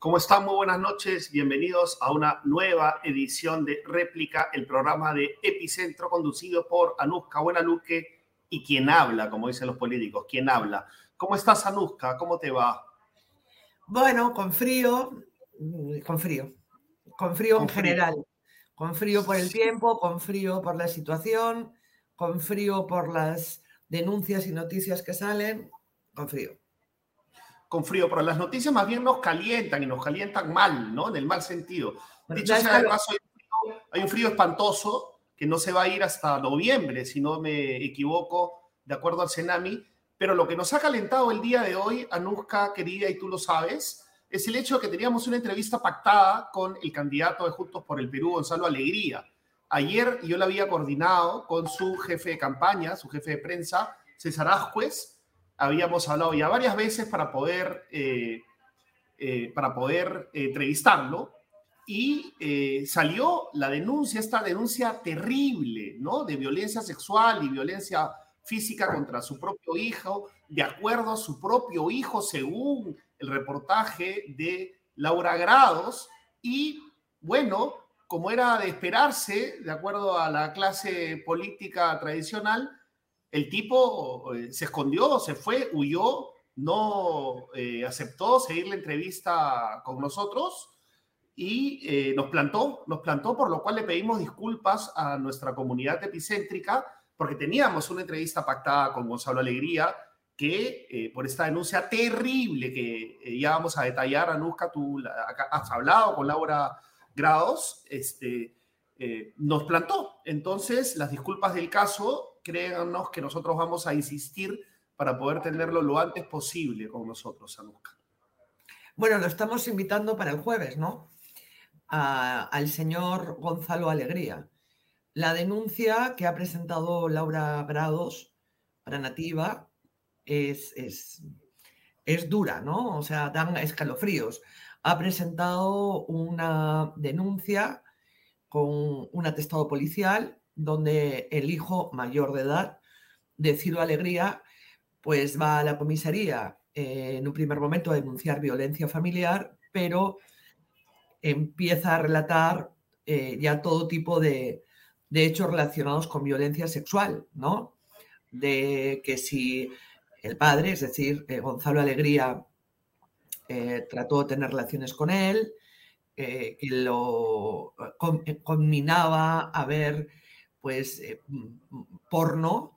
¿Cómo están? Muy buenas noches. Bienvenidos a una nueva edición de Réplica, el programa de Epicentro conducido por Anuska Buenaluque y quien habla, como dicen los políticos, quien habla. ¿Cómo estás, Anuska? ¿Cómo te va? Bueno, con frío, con frío, con frío en general, con frío por el tiempo, con frío por la situación, con frío por las denuncias y noticias que salen, con frío con frío, pero las noticias más bien nos calientan y nos calientan mal, ¿no? En el mal sentido. Dicho sea de paso, hay un, frío, espantoso que no se va a ir hasta noviembre, si no me equivoco, de acuerdo al Cenami. Pero lo que nos ha calentado el día de hoy, Anuska, querida, y tú lo sabes, es el hecho de que teníamos una entrevista pactada con el candidato de Juntos por el Perú, Gonzalo Alegría. Ayer yo la había coordinado con su jefe de campaña, su jefe de prensa, César Ascuez, habíamos hablado ya varias veces para poder, eh, eh, para poder eh, entrevistarlo y salió la denuncia, esta denuncia terrible, ¿no? De violencia sexual y violencia física contra su propio hijo, de acuerdo a su propio hijo, según el reportaje de Laura Grados. Y bueno, como era de esperarse, de acuerdo a la clase política tradicional, el tipo eh, se escondió, se fue, huyó, no eh, aceptó seguir la entrevista con nosotros y eh, nos plantó, nos plantó, por lo cual le pedimos disculpas a nuestra comunidad epicéntrica, porque teníamos una entrevista pactada con Gonzalo Alegría, que por esta denuncia terrible que ya vamos a detallar, Anuska, tú has hablado con Laura Grados, este, nos plantó. Entonces, las disculpas del caso créanos que nosotros vamos a insistir para poder tenerlo lo antes posible con nosotros, Anuska. Bueno, lo estamos invitando para el jueves, ¿no? al señor Gonzalo Alegría. La denuncia que ha presentado Laura Grados para Nativa es, es, es dura, ¿no? O sea, dan escalofríos. Ha presentado una denuncia con un atestado policial donde el hijo mayor de edad de Ciro Alegría pues va a la comisaría en un primer momento a denunciar violencia familiar, pero empieza a relatar eh, ya todo tipo de, hechos relacionados con violencia sexual, ¿no? De que si el padre, es decir, eh, Gonzalo Alegría, trató de tener relaciones con él, que lo combinaba a ver pues eh, porno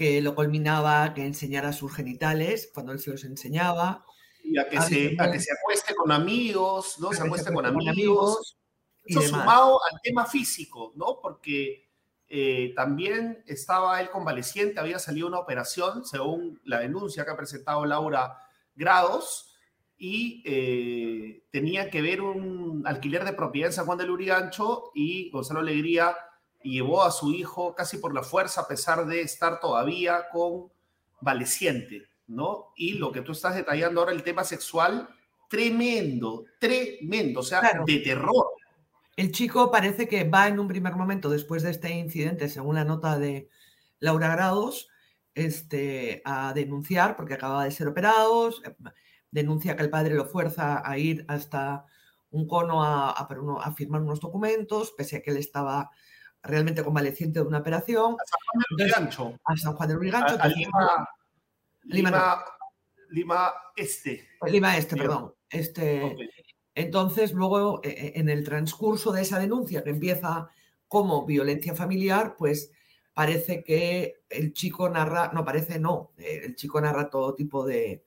que lo culminaba que enseñara sus genitales cuando él se los enseñaba. Y a que, se, que se acueste con amigos, ¿no? Se acueste con, amigos. Eso sumado al tema físico, ¿no? Porque eh, también estaba él convaleciente, había salido una operación, según la denuncia que ha presentado Laura Grados, y eh, tenía que ver un alquiler de propiedad en San Juan del Urigancho y Gonzalo Alegría llevó a su hijo casi por la fuerza, a pesar de estar todavía convaleciente, ¿no? Y lo que tú estás detallando ahora, el tema sexual, tremendo, tremendo, o sea, de terror. El chico parece que va en un primer momento, después de este incidente, según la nota de Laura Grados, este, a denunciar porque acaba de ser operados, denuncia que el padre lo fuerza a ir hasta un cono a, a, a firmar unos documentos, pese a que él estaba realmente convaleciente de una operación. A San Juan del Urigancho. A San Juan del Urigancho. A, Lima, Lima, Lima, Este. Lima Este, perdón. Este, Entonces, luego, e, e, en el transcurso de esa denuncia que empieza como violencia familiar, pues parece que el chico narra, no parece, no, el chico narra todo tipo de,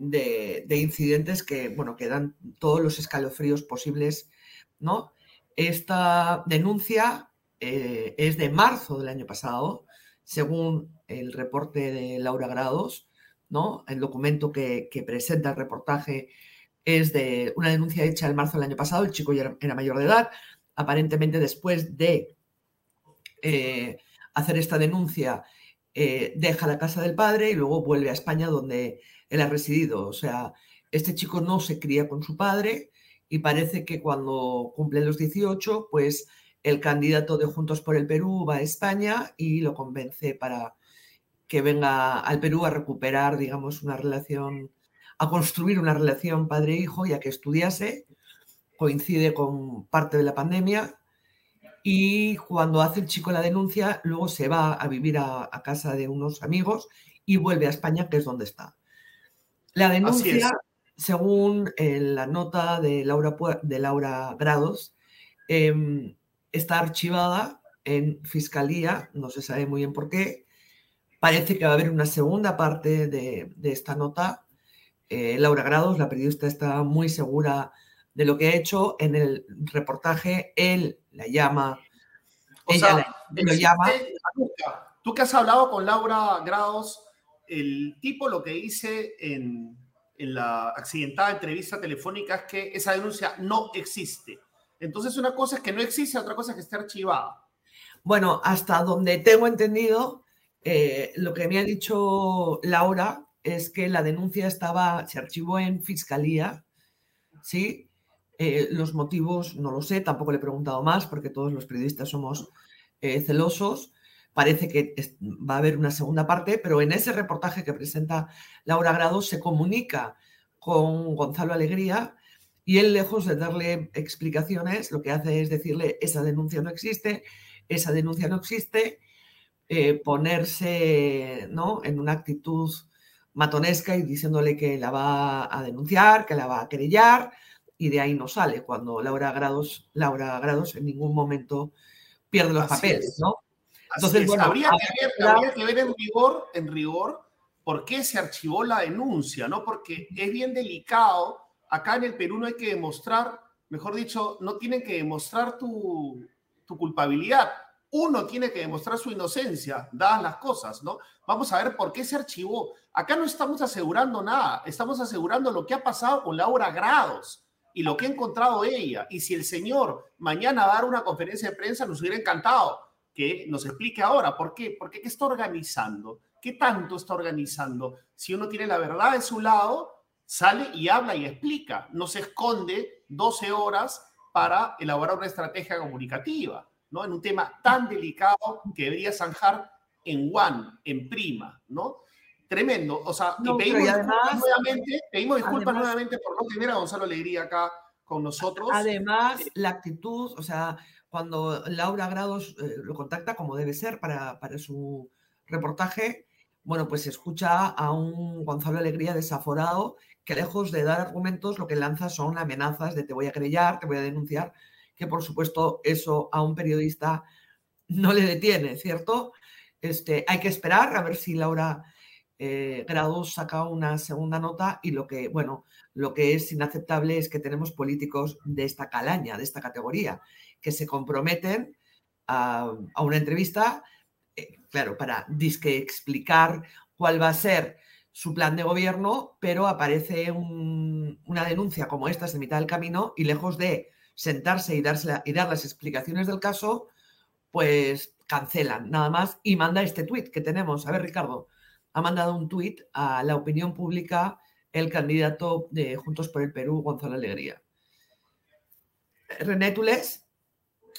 de, de incidentes que, bueno, que dan todos los escalofríos posibles, ¿no? Esta denuncia eh, es de marzo del año pasado, según el reporte de Laura Grados, ¿no? El documento que, presenta el reportaje es de una denuncia hecha en marzo del año pasado, el chico ya era, mayor de edad, aparentemente después de eh, hacer esta denuncia eh, deja la casa del padre y luego vuelve a España donde él ha residido. O sea, este chico no se cría con su padre, y parece que cuando cumple los 18, pues el candidato de Juntos por el Perú va a España y lo convence para que venga al Perú a recuperar, digamos, una relación, a construir una relación padre-hijo, ya que estudiase, coincide con parte de la pandemia y cuando hace el chico la denuncia, luego se va a vivir a, casa de unos amigos y vuelve a España, que es donde está. La denuncia, según eh, la nota de Laura, de Laura Grados, em, está archivada en fiscalía, no se sabe muy bien por qué. Parece que va a haber una segunda parte de, esta nota. Eh, Laura Grados, la periodista, está muy segura de lo que ha hecho en el reportaje. Él la llama. ella lo llama. Tú que has hablado con Laura Grados, el tipo lo que dice en, la accidentada entrevista telefónica es que esa denuncia no existe. Entonces, una cosa es que no existe, otra cosa es que esté archivada. Bueno, hasta donde tengo entendido, eh, lo que me ha dicho Laura es que la denuncia estaba, se archivó en fiscalía, ¿sí? Eh, los motivos no lo sé, tampoco le he preguntado más porque todos los periodistas somos eh, celosos. Parece que va a haber una segunda parte, pero en ese reportaje que presenta Laura Grado se comunica con Gonzalo Alegría y él, lejos de darle explicaciones, lo que hace es decirle, esa denuncia no existe, esa denuncia no existe, eh, ponerse ¿no? en una actitud matonesca y diciéndole que la va a denunciar, que la va a querellar, y de ahí no sale, cuando Laura Grados, Laura Grados en ningún momento pierde los papeles, ¿no? Entonces, bueno, habría, que ver, en rigor, en rigor, por qué se archivó la denuncia, ¿no? Porque es bien delicado. Acá en el Perú no hay que demostrar, mejor dicho, no tienen que demostrar tu, tu culpabilidad. Uno tiene que demostrar su inocencia, dadas las cosas, ¿no? Vamos a ver por qué se archivó. Acá no estamos asegurando nada, estamos asegurando lo que ha pasado con Laura Grados y lo que ha encontrado ella. Y si el señor mañana va a dar una conferencia de prensa, nos hubiera encantado que nos explique ahora por qué, por qué, qué está organizando, qué tanto está organizando. Si uno tiene la verdad de su lado, sale y habla y explica, no se esconde 12 horas para elaborar una estrategia comunicativa, ¿no? En un tema tan delicado que debería zanjar en one, en prima, ¿no? Tremendo. O sea, y pedimos disculpas nuevamente, pedimos disculpas nuevamente por no tener a Gonzalo Alegría acá con nosotros. Además, la actitud, o sea, cuando Laura Grados eh, lo contacta como debe ser para, su reportaje, bueno, pues escucha a un Gonzalo Alegría desaforado que lejos de dar argumentos lo que lanza son amenazas de te voy a querellar, te voy a denunciar, que por supuesto eso a un periodista no le detiene, ¿cierto? Este, hay que esperar a ver si Laura eh, Grados saca una segunda nota y lo que, bueno, lo que es inaceptable es que tenemos políticos de esta calaña, de esta categoría, que se comprometen a, una entrevista, eh, claro, para disque explicar cuál va a ser su plan de gobierno, pero aparece una denuncia como esta de mitad del camino y lejos de sentarse y, y dar las explicaciones del caso, pues cancelan nada más y manda este tuit que tenemos. A ver, Ricardo, ha mandado un tuit a la opinión pública el candidato de Juntos por el Perú, Gonzalo Alegría. René, ¿tú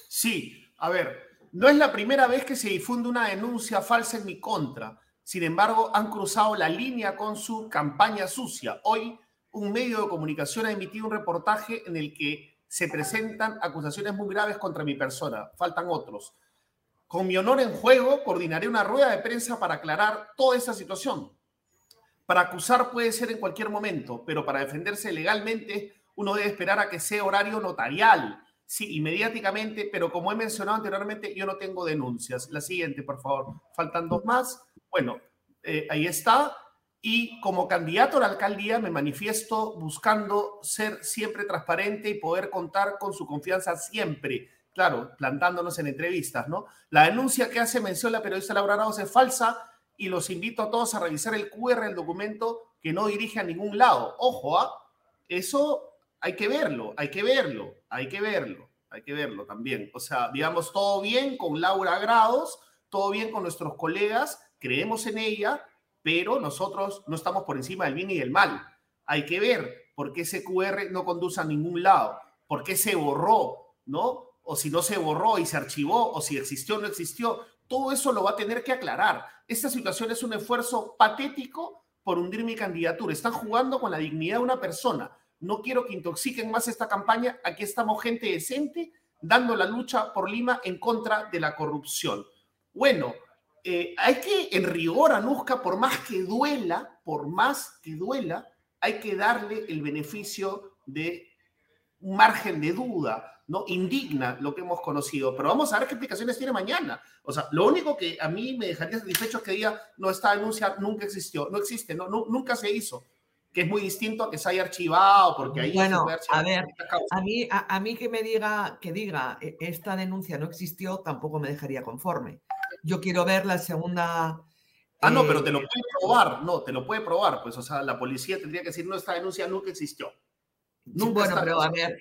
Sí, a ver, no es la primera vez que se difunde una denuncia falsa en mi contra. Sin embargo, han cruzado la línea con su campaña sucia. Hoy, un medio de comunicación ha emitido un reportaje en el que se presentan acusaciones muy graves contra mi persona. Faltan otros. Con mi honor en juego, coordinaré una rueda de prensa para aclarar toda esta situación. Para acusar puede ser en cualquier momento, pero para defenderse legalmente uno debe esperar a que sea horario notarial. Sí, inmediatamente, pero como he mencionado anteriormente, yo no tengo denuncias. La siguiente, por favor. Faltan dos más. Bueno, eh, ahí está. Y como candidato a la alcaldía me manifiesto buscando ser siempre transparente y poder contar con su confianza siempre claro, plantándonos en entrevistas, ¿no? La denuncia que hace mención la periodista Laura Arauz es falsa y los invito a todos a revisar el QR del documento que no dirige a ningún lado. Ojo, ¿ah? Eso hay que verlo, hay que verlo, hay que verlo, hay que verlo también. O sea, digamos, todo bien con Laura Grados, todo bien con nuestros colegas, creemos en ella, pero nosotros no estamos por encima del bien y del mal. Hay que ver por qué ese QR no conduce a ningún lado, por qué se borró, ¿no? o si no se borró y se archivó, o si existió o no existió, todo eso lo va a tener que aclarar. Esta situación es un esfuerzo patético por hundir mi candidatura. Están jugando con la dignidad de una persona. No quiero que intoxiquen más esta campaña. Aquí estamos gente decente dando la lucha por Lima en contra de la corrupción. Bueno, eh, hay que, en rigor, Anuska, por más que duela, por más que duela, hay que darle el beneficio de un margen de duda, ¿no? Indigna lo que hemos conocido, pero vamos a ver qué explicaciones tiene mañana. O sea, lo único que a mí me dejaría satisfecho es que diga, no, esta denuncia nunca existió, no existe, no, nunca se hizo que es muy distinto a que se haya archivado, porque ahí bueno, a ver, a mí, a, mí que me diga que diga e, esta denuncia no existió, tampoco me dejaría conforme. Yo quiero ver la segunda. Ah, no, pero te lo eh, puede probar, no, te lo puede probar, pues, o sea, la policía tendría que decir, no, esta denuncia nunca existió. Nunca bueno, pero a ver,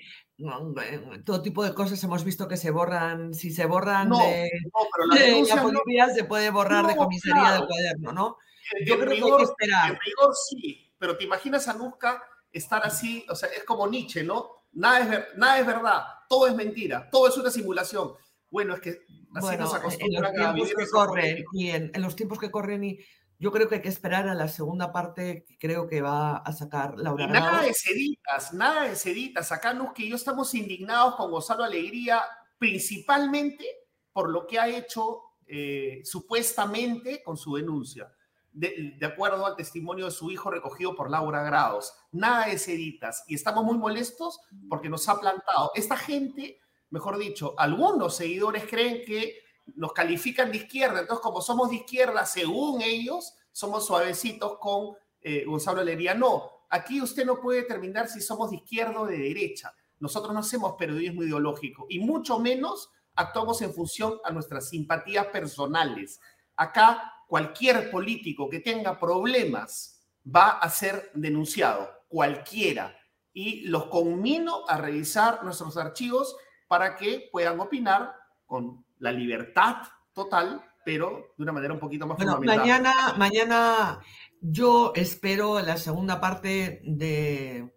todo tipo de cosas hemos visto que se borran, si se borran no, de, pero la, de policía se puede borrar de comisaría del cuaderno, ¿no? Yo creo que hay que esperar. En rigor sí, pero te imaginas a Nuzca estar así, o sea, es como Nietzsche, ¿no? Nada es, nada es verdad, todo es mentira, todo es una simulación. Bueno, es que así nos acostumbran a vivir que corren, y en, los tiempos que corren y yo creo que hay que esperar a la segunda parte que creo que va a sacar Laura. Y nada de seditas, nada de seditas. Acá Nuzca y yo estamos indignados con Gonzalo Alegría, principalmente por lo que ha hecho eh, supuestamente con su denuncia de, acuerdo al testimonio de su hijo recogido por Laura Grados. Nada de seditas. Y estamos muy molestos porque nos ha plantado. Esta gente, mejor dicho, algunos seguidores creen que nos califican de izquierda. Entonces, como somos de izquierda, según ellos, somos suavecitos con eh, Gonzalo Lería. No, aquí usted no puede determinar si somos de izquierda o de derecha. Nosotros no hacemos periodismo ideológico y mucho menos actuamos en función a nuestras simpatías personales. Acá cualquier político que tenga problemas va a ser denunciado, cualquiera. Y los conmino a revisar nuestros archivos para que puedan opinar con la libertad total, pero de una manera un poquito más bueno, Mañana, mañana yo espero la segunda parte de,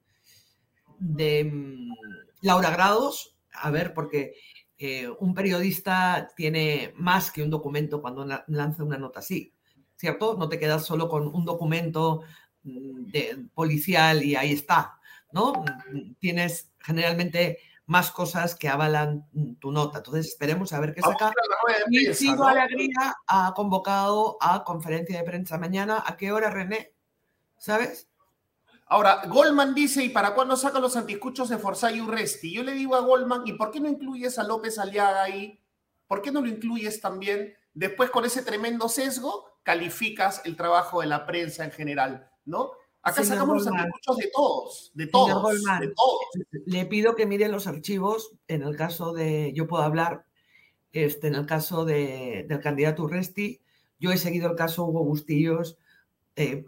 de mm, Laura Grados, a ver, porque eh, un periodista tiene más que un documento cuando lanza una nota así, ¿cierto? No te quedas solo con un documento mm, de, policial y ahí está, ¿no? Mm, tienes generalmente más cosas que avalan mm, tu nota. Entonces esperemos a ver qué saca. Y Sigo Alegría ha convocado a conferencia de prensa mañana. ¿A qué hora, René? ¿Sabes? Ahora, Goldman dice, ¿y para cuándo saca los anticuchos de Forsyth y Urresti? Yo le digo a Goldman, ¿y por qué no incluyes a López Aliaga ahí? ¿Por qué no lo incluyes también? Después, con ese tremendo sesgo, calificas el trabajo de la prensa en general, ¿no? Acá sacamos los anticuchos de todos, de todos, de todos. Le pido que mire los archivos en el caso de, yo puedo hablar, este, en el caso de, del candidato Urresti, yo he seguido el caso Hugo Bustillos eh,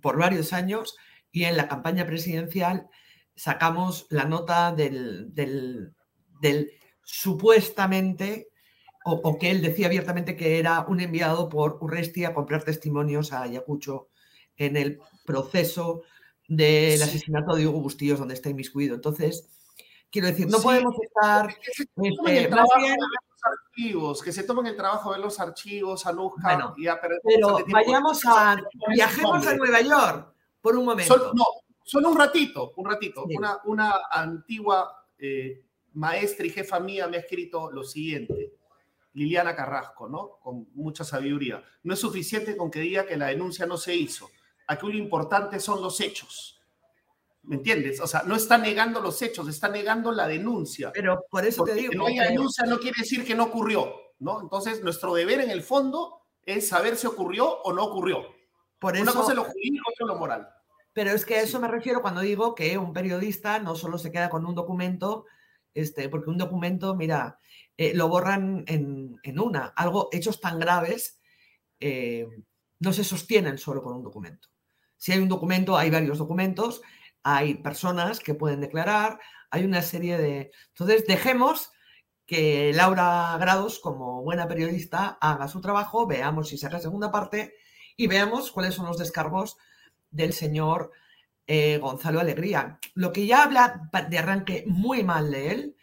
por varios años y en la campaña presidencial sacamos la nota del, del, supuestamente, o, que él decía abiertamente que era un enviado por Urresti a comprar testimonios a Ayacucho en el proceso del asesinato de Hugo Bustillos, donde está inmiscuido. Entonces, quiero decir, no podemos estar... Que se, este, los archivos, que se tomen el trabajo de los archivos, a bueno, y a Pero vayamos a... Viajemos a Nueva York por un momento. no, solo un ratito, un ratito. Una, una, antigua eh, maestra y jefa mía me ha escrito lo siguiente. Liliana Carrasco, ¿no? Con mucha sabiduría. No es suficiente con que diga que la denuncia no se hizo. Aquí lo importante son los hechos. ¿Me entiendes? O sea, no está negando los hechos, está negando la denuncia. Pero por eso te digo. Que no haya denuncia no quiere decir que no ocurrió, ¿no? Entonces, nuestro deber en el fondo es saber si ocurrió o no ocurrió. Una cosa es lo jurídico, otra lo moral. Pero es que a eso me refiero cuando digo que un periodista no solo se queda con un documento, este, porque un documento, mira, eh, lo borran en, una. Algo, hechos tan graves, eh, no se sostienen solo con un documento. Si hay un documento, hay varios documentos, hay personas que pueden declarar, hay una serie de... Entonces, dejemos que Laura Grados, como buena periodista, haga su trabajo, veamos si saca segunda parte y veamos cuáles son los descargos del señor eh, Gonzalo Alegría. Lo que ya habla de arranque muy mal de él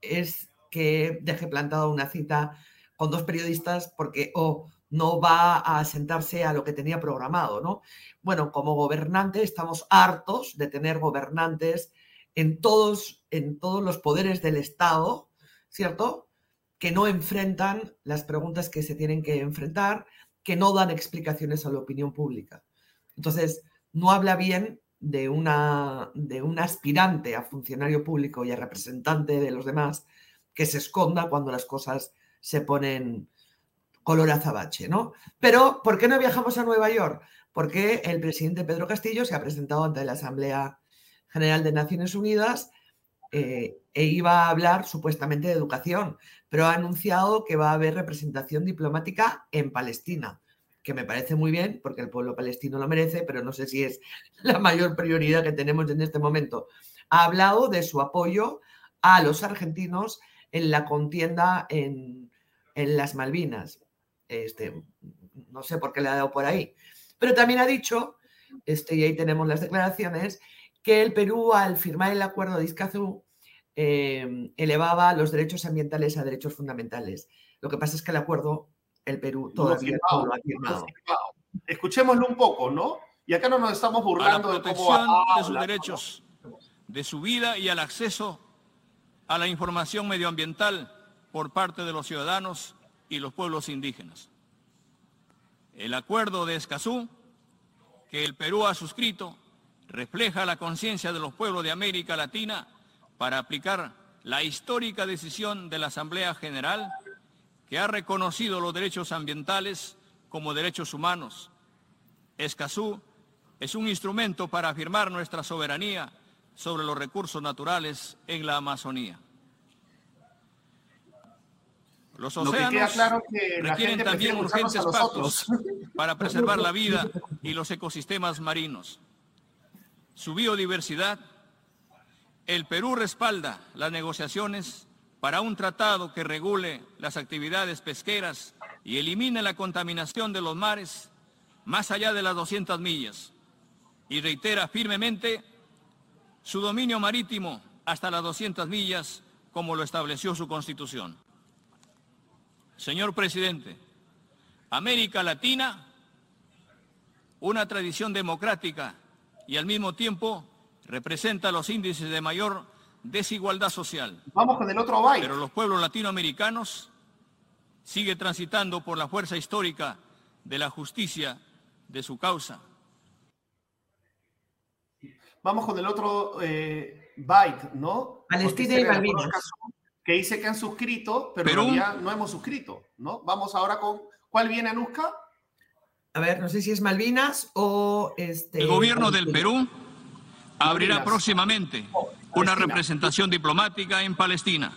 es que deje plantada una cita con dos periodistas porque o no va a sentarse a lo que tenía programado, ¿no? Bueno, como gobernante estamos hartos de tener gobernantes en todos, en todos los poderes del Estado, ¿cierto? Que no enfrentan las preguntas que se tienen que enfrentar, que no dan explicaciones a la opinión pública. Entonces, no habla bien de una, de un aspirante a funcionario público y a representante de los demás que se esconda cuando las cosas se ponen color azabache, ¿no? Pero, ¿por qué no viajamos a Nueva York? Porque el presidente Pedro Castillo se ha presentado ante la Asamblea General de Naciones Unidas eh, e iba a hablar supuestamente de educación, pero ha anunciado que va a haber representación diplomática en Palestina, que me parece muy bien porque el pueblo palestino lo merece, pero no sé si es la mayor prioridad que tenemos en este momento. Ha hablado de su apoyo a los argentinos en la contienda en, las Malvinas. Este, no sé por qué le ha dado por ahí. Pero también ha dicho, este, y ahí tenemos las declaraciones, que el Perú al firmar el acuerdo de Iscazú em, elevaba los derechos ambientales a derechos fundamentales. Lo que pasa es que el acuerdo, el Perú todavía no lo ha firmado. Escuchémoslo un poco, ¿no? Y acá no nos estamos burlando de cómo de sus derechos, de su vida y al acceso a la información medioambiental por parte de los ciudadanos y los pueblos indígenas. El acuerdo de Escazú, que el Perú ha suscrito, refleja la conciencia de los pueblos de América Latina para aplicar la histórica decisión de la Asamblea General que ha reconocido los derechos ambientales como derechos humanos. Escazú es un instrumento para afirmar nuestra soberanía sobre los recursos naturales en la Amazonía. Los océanos requieren también urgentes pactos para preservar la vida y los ecosistemas marinos. Su biodiversidad, el Perú respalda las negociaciones para un tratado que regule las actividades pesqueras y elimine la contaminación de los mares más allá de las 200 millas y reitera firmemente su dominio marítimo hasta las 200 millas como lo estableció su constitución. Señor presidente, América Latina, una tradición democrática y al mismo tiempo representa los índices de mayor desigualdad social. Vamos con el otro byte. Pero los pueblos latinoamericanos siguen transitando por la fuerza histórica de la justicia de su causa. Vamos con el otro eh, byte, ¿no? Palestina y Malvinas que dice que han suscrito, pero todavía no hemos suscrito, ¿no? Vamos ahora con, ¿cuál viene, Anuska? A ver, no sé si es Malvinas o este... El gobierno del Perú abrirá próximamente una representación diplomática en Palestina,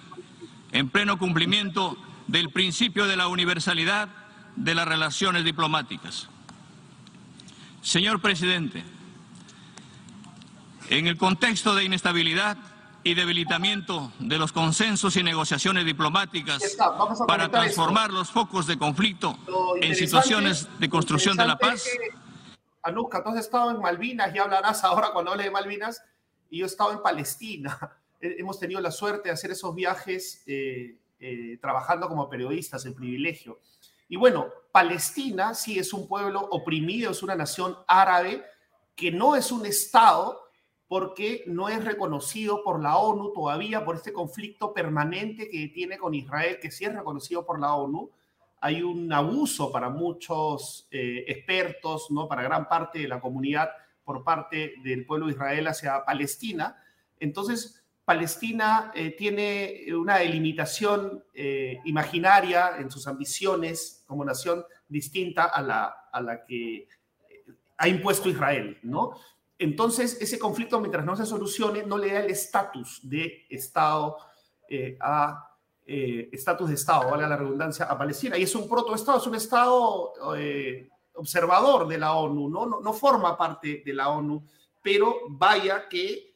en pleno cumplimiento del principio de la universalidad de las relaciones diplomáticas. Señor presidente, en el contexto de inestabilidad y debilitamiento de los consensos y negociaciones diplomáticas para transformar los focos de conflicto en situaciones de construcción de la paz. Anuska, tú has estado en Malvinas y hablarás ahora cuando hable de Malvinas, y yo he estado en Palestina. Hemos tenido la suerte de hacer esos viajes eh, eh, trabajando como periodistas, el privilegio. Y bueno, Palestina sí es un pueblo oprimido, es una nación árabe que no es un Estado, porque no es reconocido por la ONU todavía por este conflicto permanente que tiene con Israel, que sí es reconocido por la ONU. Hay un abuso para muchos eh, expertos, ¿no? para gran parte de la comunidad por parte del pueblo de Israel hacia Palestina. Entonces, Palestina eh, tiene una delimitación eh, imaginaria en sus ambiciones como nación distinta a la, a la que ha impuesto Israel, ¿no? Entonces, ese conflicto, mientras no se solucione, no le da el estatus de Estado eh, a eh, estatus de Estado, vale la redundancia, a Palestina. Y es un protoestado, es un Estado eh, observador de la ONU, ¿no? ¿no? forma parte de la ONU, pero vaya que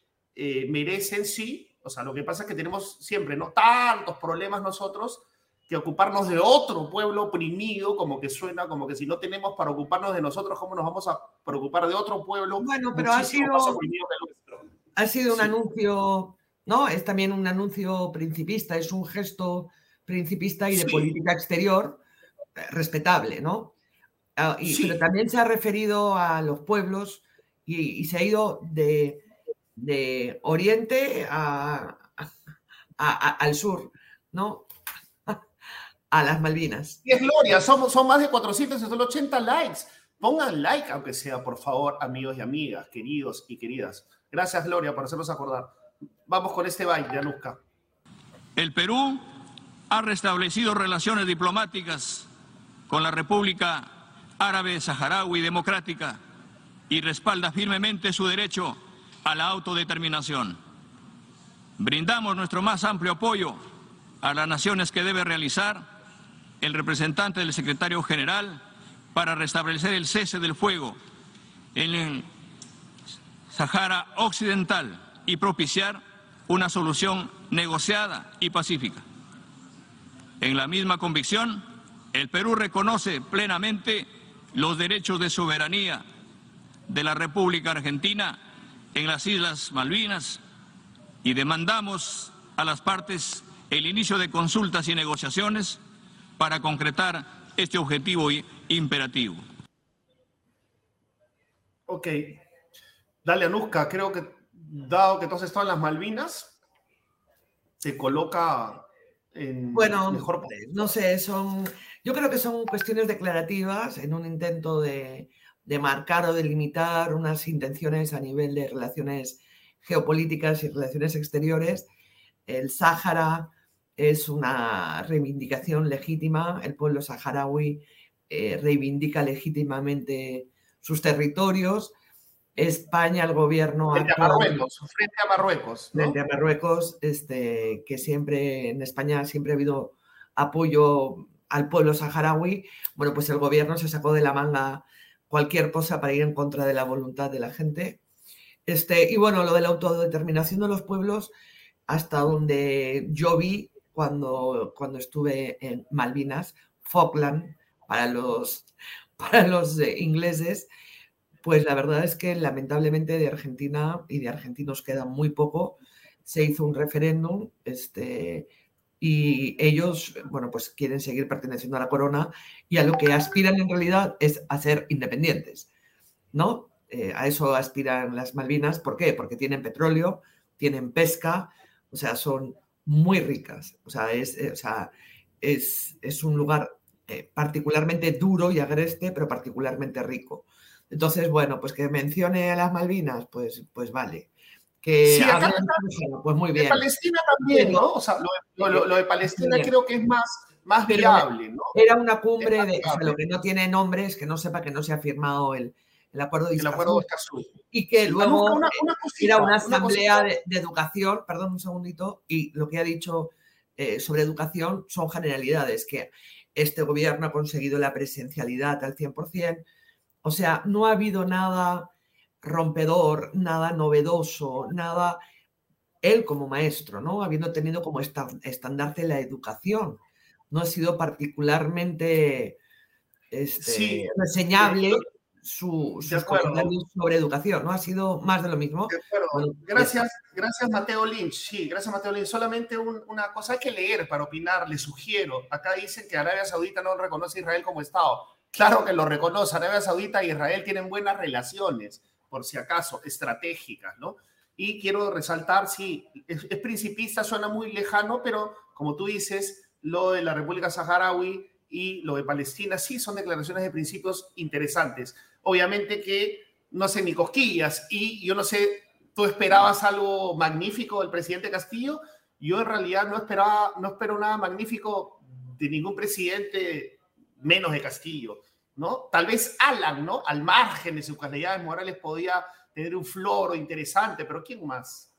merecen sí, o sea, lo que pasa es que tenemos siempre, ¿no? Tantos problemas nosotros que ocuparnos de otro pueblo oprimido, como que suena como que si no tenemos para ocuparnos de nosotros, ¿cómo nos vamos a preocupar de otro pueblo? Bueno, pero ha sido, ha sido un anuncio ¿no? Es también un anuncio principista, es un gesto principista y de política exterior eh, respetable, ¿no? Ah, pero también se ha referido a los pueblos y, se ha ido de, oriente al sur, ¿no? A las Malvinas. Y es Gloria, somos, son más de 480 likes. Pongan like, aunque sea, por favor, amigos y amigas, queridos y queridas. Gracias, Gloria, por hacernos acordar. Vamos con este baile, Anuska. El Perú ha restablecido relaciones diplomáticas con la República Árabe Saharaui Democrática y respalda firmemente su derecho a la autodeterminación. Brindamos nuestro más amplio apoyo a las naciones que debe realizar el representante del secretario general para restablecer el cese del fuego en el Sahara Occidental y propiciar una solución negociada y pacífica. En la misma convicción, el Perú reconoce plenamente los derechos de soberanía de la República Argentina en las Islas Malvinas y demandamos a las partes el inicio de consultas y negociaciones para concretar este objetivo imperativo. Ok. Dale, Anuska, creo que dado que están en las Malvinas, se coloca en bueno, mejor no sé, son yo creo que son cuestiones declarativas en un intento de de marcar o delimitar unas intenciones a nivel de relaciones geopolíticas y relaciones exteriores. El Sáhara es una reivindicación legítima, el pueblo saharaui eh, reivindica legítimamente sus territorios. España, el gobierno. Frente a Marruecos, frente a Marruecos. Frente a Marruecos, este, que siempre en España siempre ha habido apoyo al pueblo saharaui. Bueno, pues el gobierno se sacó de la manga cualquier cosa para ir en contra de la voluntad de la gente. Este, y bueno, lo de la autodeterminación de los pueblos, hasta donde yo vi cuando, cuando estuve en Malvinas, Falkland, para los, para los ingleses, pues la verdad es que lamentablemente de Argentina y de argentinos queda muy poco. Se hizo un referéndum, este, y ellos, bueno, pues quieren seguir perteneciendo a la corona y a lo que aspiran en realidad es a ser independientes, ¿no? Eh, a eso aspiran las Malvinas. ¿Por qué? Porque tienen petróleo, tienen pesca, o sea, son muy ricas. O sea, es, eh, o sea, es, es un lugar eh, particularmente duro y agreste, pero particularmente rico. Entonces, bueno, pues que mencione a las Malvinas, pues, pues vale que sí, acá, pues muy bien. De Palestina también, ¿no? O sea, lo, de Palestina creo que es más, más viable, ¿no? Era una cumbre de, o sea, lo que no tiene nombre es que no sepa que no se ha firmado el, el acuerdo de Escazú. Y que luego una, una era una asamblea de, educación, perdón un segundito, y lo que ha dicho eh, sobre educación son generalidades, que este gobierno ha conseguido la presencialidad al 100%, o sea, no ha habido nada rompedor, nada novedoso, nada, él como maestro, ¿no? Habiendo tenido como estandarte la educación, no ha sido particularmente este, reseñable su, sus sobre educación, ¿no? Ha sido más de lo mismo. gracias, gracias Mateo Lynch. Sí, gracias Mateo Lynch. Solamente una cosa hay que leer para opinar, le sugiero. Acá dicen que Arabia Saudita no reconoce a Israel como Estado. Claro que lo reconoce. Arabia Saudita y Israel tienen buenas relaciones por si acaso, estratégicas, ¿no? Y quiero resaltar, sí, es, principista, suena muy lejano, pero como tú dices, lo de la República Saharaui y lo de Palestina sí son declaraciones de principios interesantes. Obviamente que no sé ni cosquillas y yo no sé, tú esperabas algo magnífico del presidente Castillo, yo en realidad no esperaba, no espero nada magnífico de ningún presidente menos de Castillo. ¿no? Tal vez Alan, ¿no? Al margen de sus calidades morales podía tener un floro interesante, pero ¿quién más?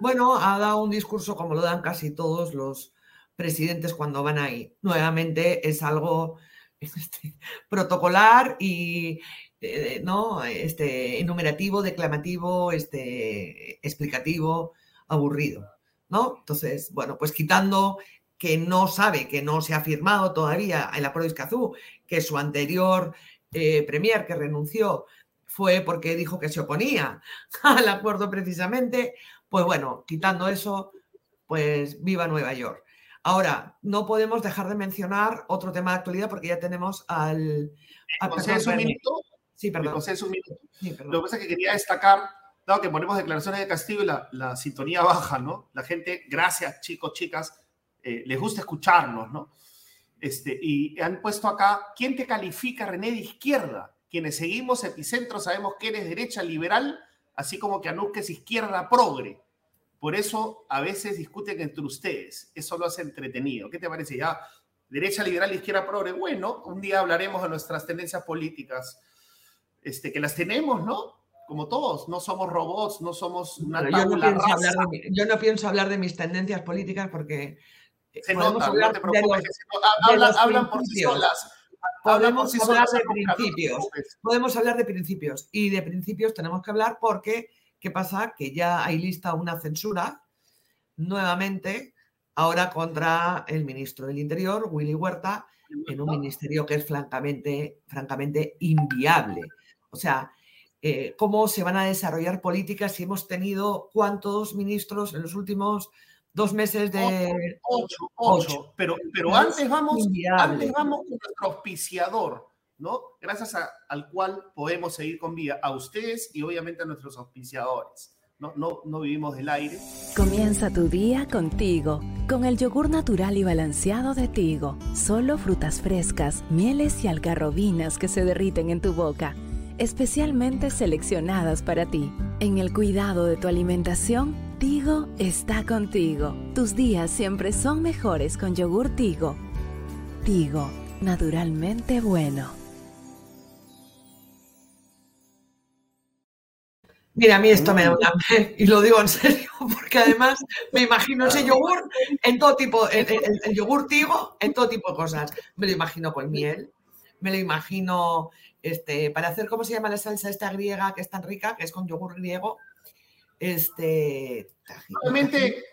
Bueno, ha dado un discurso como lo dan casi todos los presidentes cuando van ahí. Nuevamente es algo este, protocolar y eh, no este enumerativo, declamativo, este explicativo, aburrido, ¿no? Entonces, bueno, pues quitando que no sabe, que no se ha firmado todavía el de Escazú, que su anterior eh, premier que renunció fue porque dijo que se oponía al acuerdo precisamente, Pues bueno, quitando eso, pues viva Nueva York. Ahora, no podemos dejar de mencionar otro tema de actualidad porque ya tenemos al... un minuto? Sí, perdón. un minuto? Lo que pasa es que quería destacar, dado que ponemos declaraciones de Castillo y la, sintonía baja, ¿no? La gente, gracias chicos, chicas, eh, les gusta escucharnos, ¿no? Este, y han puesto acá, ¿quién te califica, René, de izquierda? Quienes seguimos Epicentro sabemos que eres derecha liberal, así como que Anuque es izquierda progre. Por eso a veces discuten entre ustedes. Eso lo hace entretenido. ¿Qué te parece? Ya, derecha liberal, izquierda progre. Bueno, un día hablaremos de nuestras tendencias políticas, este, que las tenemos, ¿no? Como todos, no somos robots, no somos una yo no, yo no pienso hablar de mis tendencias políticas porque se nota, hablar no te hablan, por sí solas. Podemos hablar de principios. Podemos hablar de principios. Y de principios tenemos que hablar porque ¿Qué pasa? Que ya hay lista una censura nuevamente ahora contra el ministro del Interior, Willy Huerta, en un ministerio que es francamente, francamente inviable. O sea, eh, ¿cómo se van a desarrollar políticas si hemos tenido cuántos ministros en los últimos dos meses de... Ocho, ocho. Pero, pero antes, vamos, antes vamos con nuestro auspiciador. ¿no? Gracias al cual podemos seguir con vida a ustedes y obviamente a nuestros auspiciadores. No, no, no vivimos del aire. Comienza tu día contigo, con el yogur natural y balanceado de Tigo. Solo frutas frescas, mieles y algarrobinas que se derriten en tu boca, especialmente seleccionadas para ti. En el cuidado de tu alimentación, Tigo está contigo. Tus días siempre son mejores con yogur Tigo. Tigo, naturalmente bueno. Mira, a mí esto me da un hambre, y lo digo en serio, porque además me imagino ese yogur en todo tipo, el, yogur tigo en todo tipo de cosas. Me lo imagino con miel, me lo imagino este, para hacer, ¿cómo se llama la salsa esta griega que es tan rica, que es con yogur griego? Este. Realmente,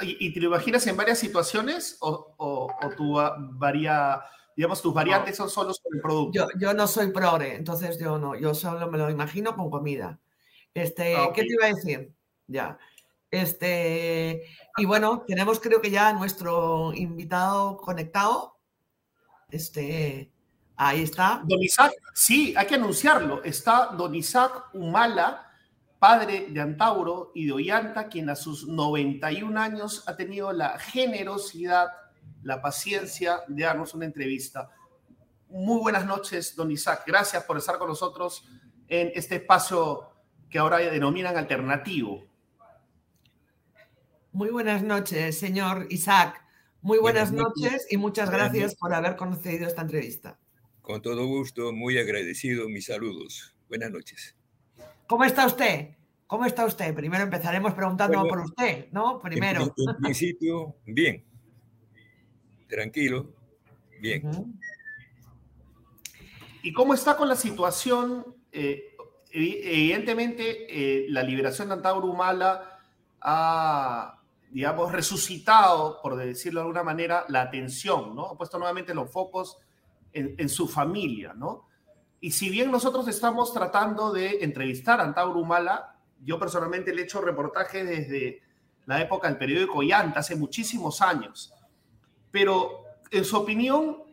¿y te lo imaginas en varias situaciones o, o, tu varía, digamos, tus variantes son solo sobre el producto? Yo, yo no soy progre, entonces yo no, yo solo me lo imagino con comida. Este, ah, ¿qué te iba a decir? Ya. Este, y bueno, tenemos creo que ya nuestro invitado conectado. Este, ahí está. Don Isaac, sí, hay que anunciarlo. Está Don Isaac Humala, padre de Antauro y de Ollanta, quien a sus 91 años ha tenido la generosidad, la paciencia de darnos una entrevista. Muy buenas noches, don Isaac. Gracias por estar con nosotros en este espacio que ahora denominan alternativo. Muy buenas noches, señor Isaac. Muy buenas, noches, y muchas gracias por haber concedido esta entrevista. Con todo gusto, muy agradecido. Mis saludos. Buenas noches. ¿Cómo está usted? ¿Cómo está usted? Primero empezaremos preguntando por usted, ¿no? Primero. En, principio, bien. Tranquilo, bien. ¿Y cómo está con la situación eh, evidentemente eh, la liberación de Antauro Humala ha, digamos, resucitado, por decirlo de alguna manera, la atención, ¿no? Ha puesto nuevamente los focos en, su familia, ¿no? Y si bien nosotros estamos tratando de entrevistar a Antauro Humala, yo personalmente le he hecho reportajes desde la época del periódico Yanta, hace muchísimos años. Pero, en su opinión,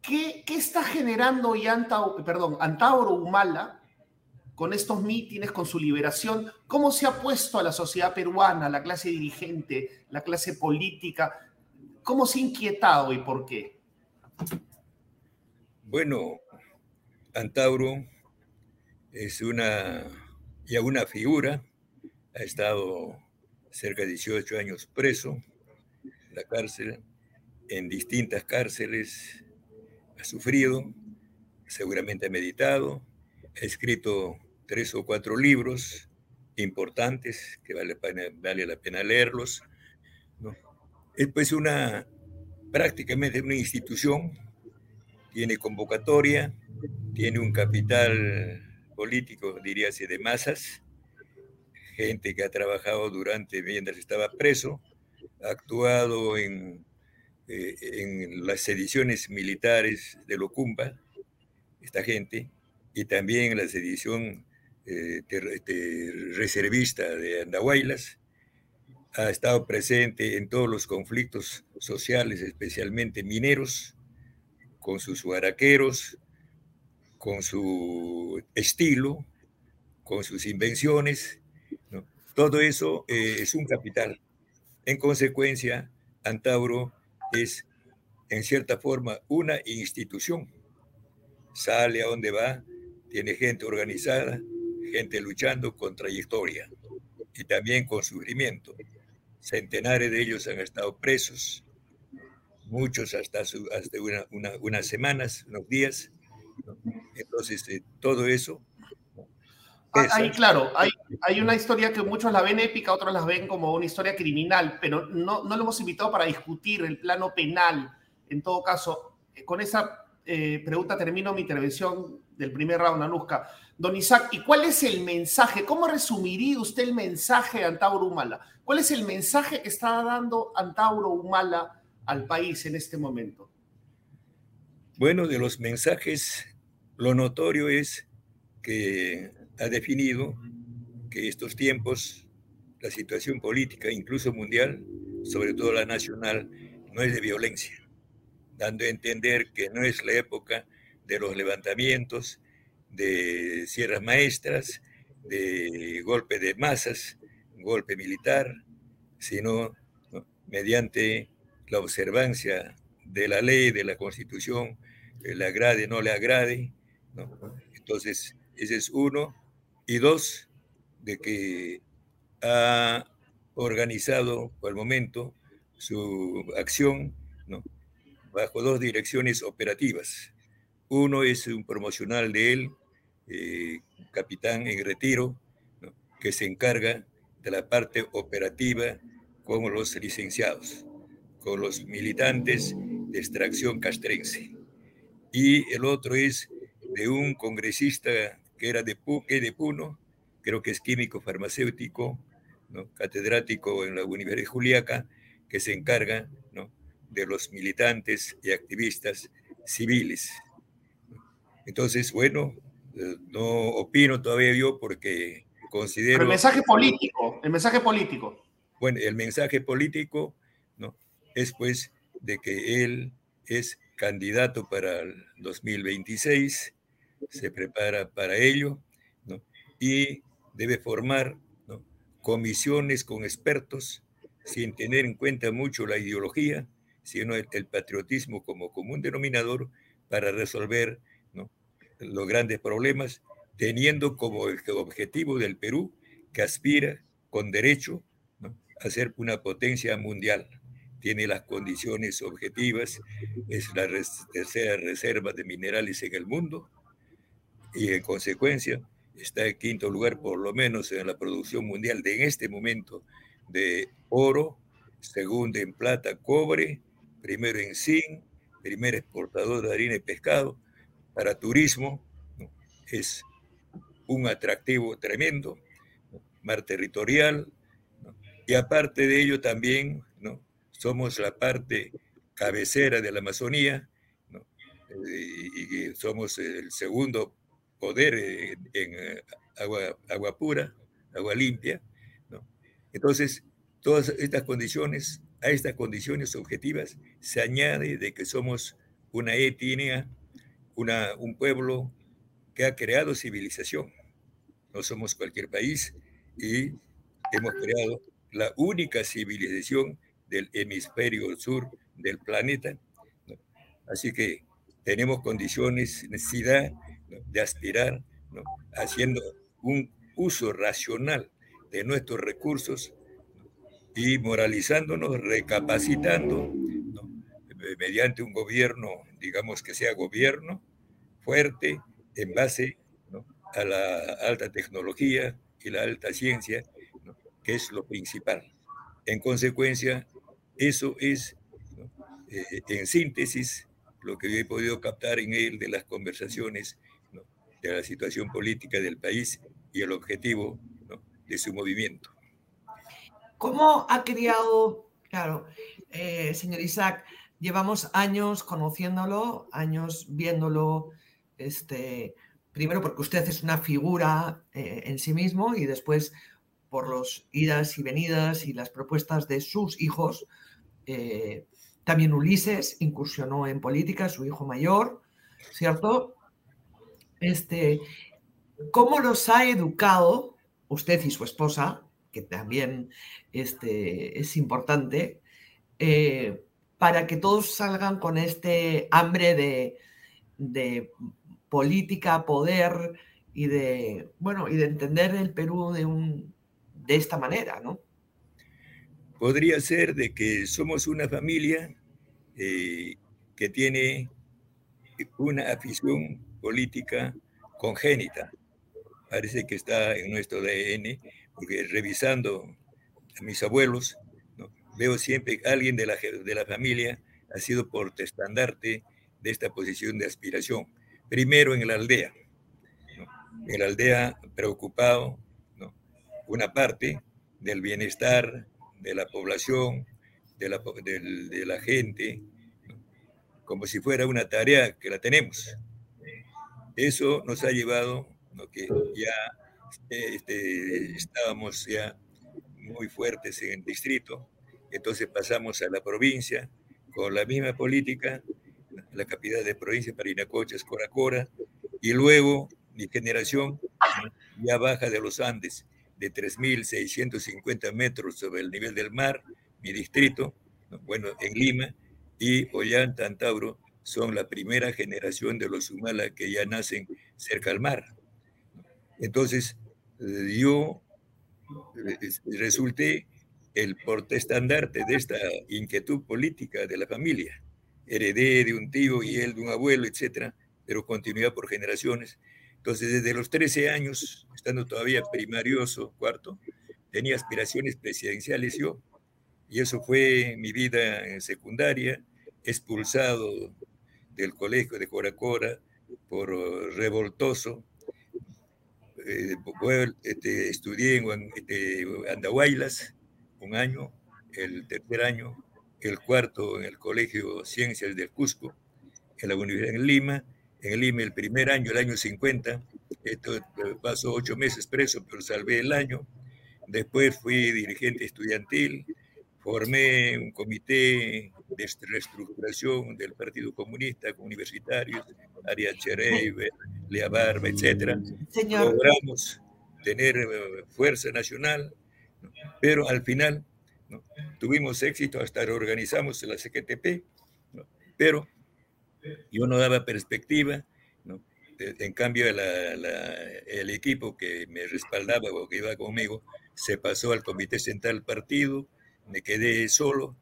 ¿qué, qué está generando Yanta, perdón, Antauro Humala con estos mítines, con su liberación, cómo se ha puesto a la sociedad peruana, la clase dirigente, la clase política, cómo se ha inquietado y por qué. Bueno, Antauro es una, ya una figura, ha estado cerca de 18 años preso en la cárcel, en distintas cárceles, ha sufrido, seguramente ha meditado, ha escrito tres o cuatro libros importantes que vale, la pena leerlos. Es pues una, prácticamente una institución, tiene convocatoria, tiene un capital político, diríase, de masas, gente que ha trabajado durante, mientras estaba preso, ha actuado en, eh, en las sediciones militares de Locumba, esta gente, y también en la sedición eh, reservista de Andahuaylas, ha estado presente en todos los conflictos sociales, especialmente mineros, con sus guaraqueros, con su estilo, con sus invenciones. Todo eso eh, es un capital. En consecuencia, Antauro es, en cierta forma, una institución. Sale a donde va, tiene gente organizada, gente luchando con trayectoria y también con sufrimiento. Centenares de ellos han estado presos, muchos hasta, unas semanas, unos días. Entonces, eh, todo eso. Ah, ahí, claro, hay, hay, una historia que muchos la ven épica, otros la ven como una historia criminal, pero no, no lo hemos invitado para discutir el plano penal. En todo caso, eh, con esa eh, pregunta termino mi intervención del primer round, Anuska. Don Isaac, ¿y cuál es el mensaje? ¿Cómo resumiría usted el mensaje de Antauro Humala? ¿Cuál es el mensaje que está dando Antauro Humala al país en este momento? Bueno, de los mensajes, lo notorio es que ha definido que estos tiempos, la situación política, incluso mundial, sobre todo la nacional, no es de violencia, dando a entender que no es la época de los levantamientos, de sierras maestras, de golpe de masas, golpe militar, sino mediante la observancia de la ley, de la constitución, le agrade, no le agrade. Entonces, ese es uno. Y dos, de que ha organizado por el momento su acción bajo dos direcciones operativas. Uno es un promocional de él, eh, capitán en retiro, que se encarga de la parte operativa con los licenciados, con los militantes de extracción castrense. Y el otro es de un congresista que era de, de Puno, creo que es químico farmacéutico, catedrático en la Universidad de Juliaca, que se encarga de los militantes y activistas civiles. Entonces, bueno, eh, no opino todavía yo porque considero... el mensaje político, el mensaje político. Bueno, el mensaje político, ¿no? Es pues de que él es candidato para el 2026, se prepara para ello. Y debe formar comisiones con expertos sin tener en cuenta mucho la ideología, sino el, el patriotismo como común denominador para resolver los grandes problemas, teniendo como objetivo del Perú que aspira con derecho a ser una potencia mundial. Tiene las condiciones objetivas, es la tercera reserva de minerales en el mundo y en consecuencia está en quinto lugar por lo menos en la producción mundial de en este momento de oro, segundo en plata, cobre, primero en zinc, primer exportador de harina y pescado, para turismo, es un atractivo tremendo, mar territorial, y aparte de ello también ¿no? Somos la parte cabecera de la Amazonía, y, somos el segundo poder en, eh, agua, pura, agua limpia. Entonces, todas estas condiciones, a estas condiciones objetivas, se añade de que somos una etnia un pueblo que ha creado civilización. No somos cualquier país y hemos creado la única civilización del hemisferio sur del planeta. Así que tenemos condiciones, necesidad de aspirar, haciendo un uso racional de nuestros recursos y moralizándonos, recapacitando, mediante un gobierno, digamos que sea gobierno, fuerte en base a la alta tecnología y la alta ciencia, que es lo principal. En consecuencia, eso es, eh, en síntesis, lo que he podido captar en él de las conversaciones de la situación política del país y el objetivo de su movimiento. ¿Cómo ha criado, claro, eh, señor Isaac, llevamos años conociéndolo, años viéndolo este, primero porque usted es una figura eh, en sí mismo y después por los idas y venidas y las propuestas de sus hijos. Eh, también Ulises incursionó en política, su hijo mayor, ¿cierto? Este, ¿Cómo los ha educado usted y su esposa, que también este, es importante, eh, para que todos salgan con este hambre de, de política, poder y de, bueno, y de entender el Perú de, un, de esta manera, ¿no? Podría ser de que somos una familia eh, que tiene una afición política congénita. Parece que está en nuestro ADN, porque revisando a mis abuelos, veo siempre que alguien de la, de la familia ha sido portestandarte de esta posición de aspiración. Primero en la aldea, en la aldea preocupado, una parte del bienestar de la población, de la, de, la gente, como si fuera una tarea que la tenemos. Eso nos ha llevado, que ya este, estábamos ya muy fuertes en el distrito, entonces pasamos a la provincia con la misma política, la capital de provincia, Parinacochas, Coracora, y luego mi generación ya baja de los Andes, de 3.650 metros sobre el nivel del mar, mi distrito, bueno, en Lima, y Ollanta, son la primera generación de los Humala que ya nacen cerca al mar. Entonces, yo resulté el portestandarte de esta inquietud política de la familia. Heredé de un tío y él de un abuelo, etcétera, pero continuidad por generaciones. Entonces, desde los 13 años, estando todavía primarioso, cuarto, tenía aspiraciones presidenciales yo, y eso fue mi vida en secundaria, expulsado del colegio de Coracora por revoltoso. Eh, este, estudié en este, Andahuaylas, un año, el tercer año, el cuarto en el Colegio Ciencias del Cusco, en la Universidad de Lima, en Lima el primer año, el año 50, esto eh, pasó ocho meses preso, pero salvé el año. Después fui dirigente estudiantil, formé un comité de reestructuración del Partido Comunista con universitarios, Arias Chereiber, Lea Barba, etc. Logramos tener eh, fuerza nacional, pero al final tuvimos éxito, hasta reorganizamos la CQTP, pero yo no daba perspectiva, en cambio el equipo que me respaldaba o que iba conmigo se pasó al comité central partido, me quedé solo,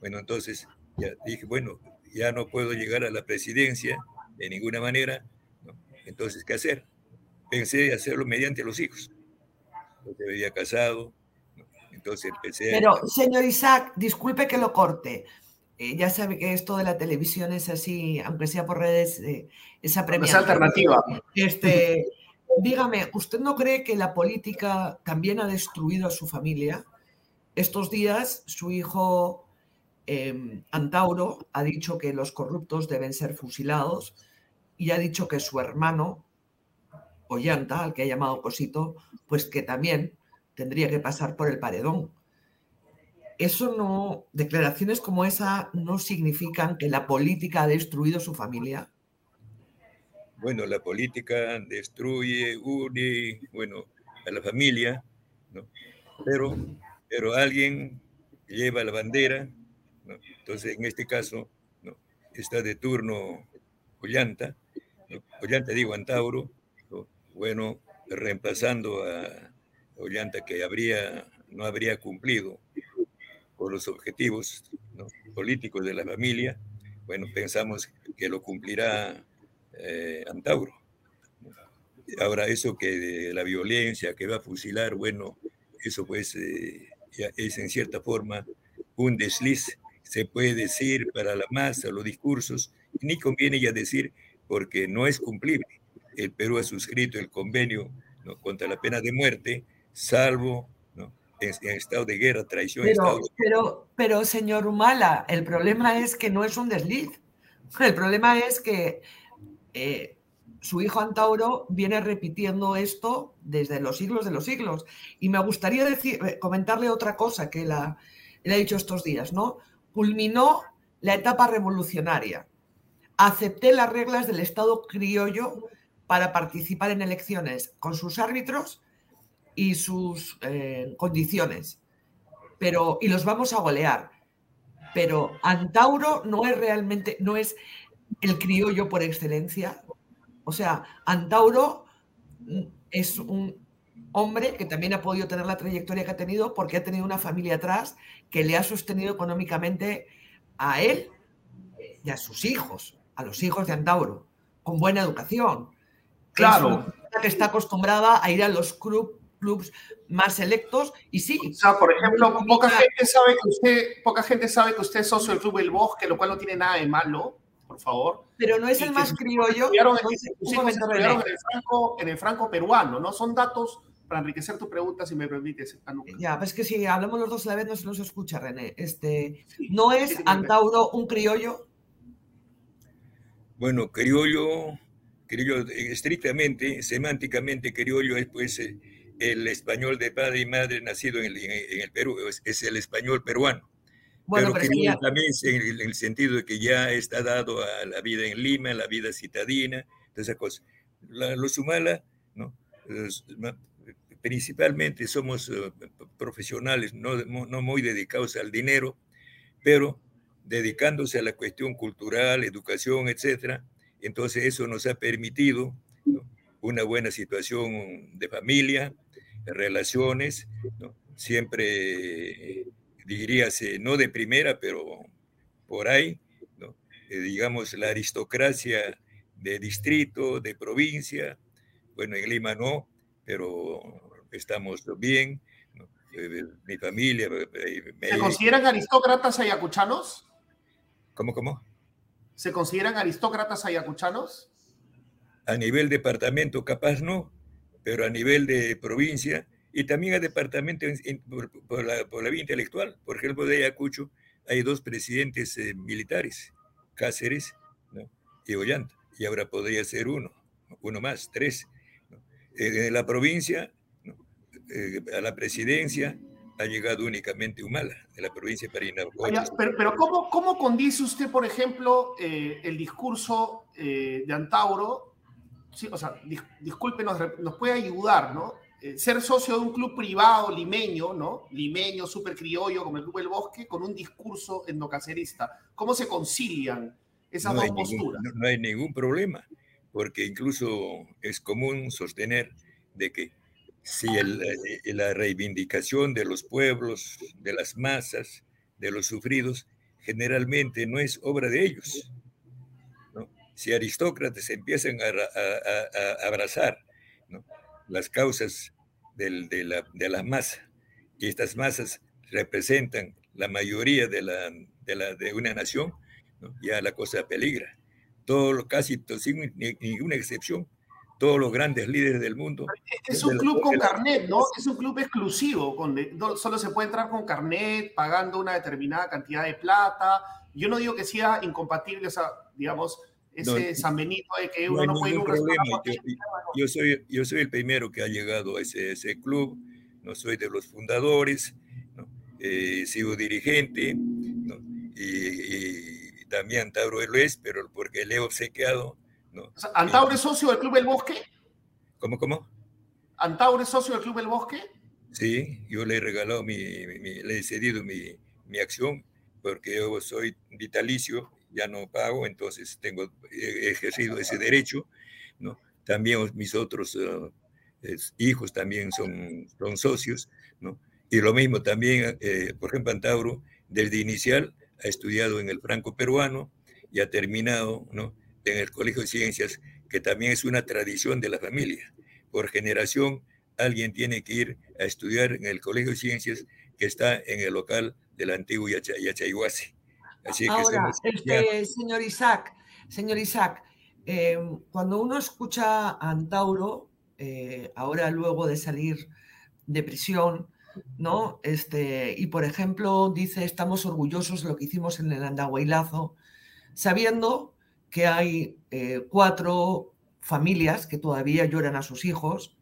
bueno, entonces ya dije, bueno, ya no puedo llegar a la presidencia de ninguna manera, entonces, ¿qué hacer? Pensé hacerlo mediante los hijos. Yo me había casado, entonces empecé Pero, señor Isaac, disculpe que lo corte. Eh, ya sabe que esto de la televisión es así, aunque sea por redes, eh, esa premiación. Es alternativa. Este, dígame, ¿usted no cree que la política también ha destruido a su familia? Estos días su hijo em, Antauro ha dicho que los corruptos deben ser fusilados y ha dicho que su hermano Ollanta, al que ha llamado Cosito, pues que también tendría que pasar por el paredón. Eso no, declaraciones como esa no significan que la política ha destruido su familia. Bueno, la política destruye, une, bueno, a la familia, ¿no? Pero, pero alguien lleva la bandera, ¿no? Entonces, en este caso, ¿no? está de turno Ollanta, Ollanta digo Antauro, bueno, reemplazando a Ollanta que habría, no habría cumplido los objetivos políticos de la familia, bueno, pensamos que lo cumplirá eh, Antauro. Ahora, eso que de la violencia, que va a fusilar, bueno, eso pues eh, es en cierta forma un desliz, se puede decir para la masa, los discursos, ni conviene ya decir porque no es cumplible. El Perú ha suscrito el convenio contra la pena de muerte, salvo en, estado de guerra, traición. Pero, pero, pero, señor Humala, el problema es que no es un desliz. El problema es que eh, su hijo Antauro viene repitiendo esto desde los siglos de los siglos. Y me gustaría decir, eh, comentarle otra cosa que la, le ha dicho estos días, ¿no? Culminó la etapa revolucionaria. Acepté las reglas del Estado criollo para participar en elecciones con sus árbitros y sus eh, condiciones. Pero, y los vamos a golear. Pero Antauro no es realmente, no es el criollo por excelencia. O sea, Antauro es un hombre que también ha podido tener la trayectoria que ha tenido porque ha tenido una familia atrás que le ha sostenido económicamente a él y a sus hijos, a los hijos de Antauro, con buena educación. Claro. que está acostumbrada a ir a los clubs más selectos y sí. O sea, por ejemplo, poca gente sabe que usted, poca gente sabe que usted es socio del Club El Bosque, lo cual no tiene nada de malo, por favor. Pero no es el más criollo. En, el franco, en el franco peruano, ¿no? Son datos para enriquecer tu pregunta, si me permites. Ya, pues que si hablamos los dos a la vez no se nos escucha, René. Este, ¿No es Antauro un criollo? Bueno, criollo, criollo estrictamente, semánticamente, criollo es pues eh, el español de padre y madre nacido en el, Perú, es, el español peruano. Bueno, pero, criollo también en el, sentido de que ya está dado a la vida en Lima, la vida citadina, todas esas cosas. los Sumala, ¿no? principalmente somos eh, profesionales no, no, muy dedicados al dinero, pero dedicándose a la cuestión cultural, educación, etcétera. Entonces eso nos ha permitido una buena situación de familia, relaciones, siempre diríase no de primera, pero por ahí, eh, digamos la aristocracia de distrito, de provincia, bueno, en Lima no, pero estamos bien, eh, mi familia. Eh, ¿Se consideran aristócratas ayacuchanos? ¿Cómo, cómo? ¿Se consideran aristócratas ayacuchanos? A nivel departamento, capaz no, pero a nivel de provincia y también a departamento por, la, vía intelectual. Por ejemplo, de Ayacucho hay dos presidentes eh, militares, Cáceres y Ollanta, y ahora podría ser uno, uno más, tres. En la provincia eh, a la presidencia ha llegado únicamente Humala, de la provincia de Parina. Pero, pero ¿cómo, ¿cómo, condice usted, por ejemplo, eh, el discurso eh, de Antauro? Sí, o sea, discúlpenos, nos puede ayudar, ¿no? ser socio de un club privado limeño, ¿no? Limeño, súper criollo, como el Club del Bosque, con un discurso endocacerista. ¿Cómo se concilian esas dos posturas? no hay ningún problema, porque incluso es común sostener de que si eh, la reivindicación de los pueblos, de las masas, de los sufridos, generalmente no es obra de ellos. Si aristócratas empiezan a, abrazar las causas de, la, de la masa, y estas masas representan la mayoría de, la, de, la, de una nación, ya la cosa peligra. Todo, casi sin ninguna excepción, todos los grandes líderes del mundo. Es un club con carnet, ¿no? Es un club exclusivo, con, solo se puede entrar con carnet, pagando una determinada cantidad de plata. Yo no digo que sea incompatible, o sea, digamos, ese San Benito de que uno no, puede ir a un restaurante. Yo, soy, yo soy el primero que ha llegado a ese, ese club, no soy de los fundadores, ¿no? Eh, sigo dirigente, ¿no? y, también Tauro lo es, pero porque le he obsequiado ¿Antaure es socio del Club El Bosque? ¿Cómo, cómo? ¿Antaure es socio del Club El Bosque? Sí, yo le he regalado mi, le he cedido mi, mi, acción porque yo soy vitalicio, ya no pago, entonces tengo ejercido ese derecho, ¿no? También mis otros eh, hijos también son, son socios, ¿no? Y lo mismo también, eh, por ejemplo, Antauro, desde inicial ha estudiado en el franco peruano y ha terminado, ¿no? en el Colegio de Ciencias, que también es una tradición de la familia. Por generación, alguien tiene que ir a estudiar en el Colegio de Ciencias que está en el local del antiguo Yachayhuasi. Así Ahora, este, señor Isaac, señor Isaac, eh, cuando uno escucha a Antauro, eh, ahora luego de salir de prisión, ¿no? Este, y por ejemplo, dice, estamos orgullosos de lo que hicimos en el Andahuaylazo, sabiendo que hay eh, cuatro familias que todavía lloran a sus hijos,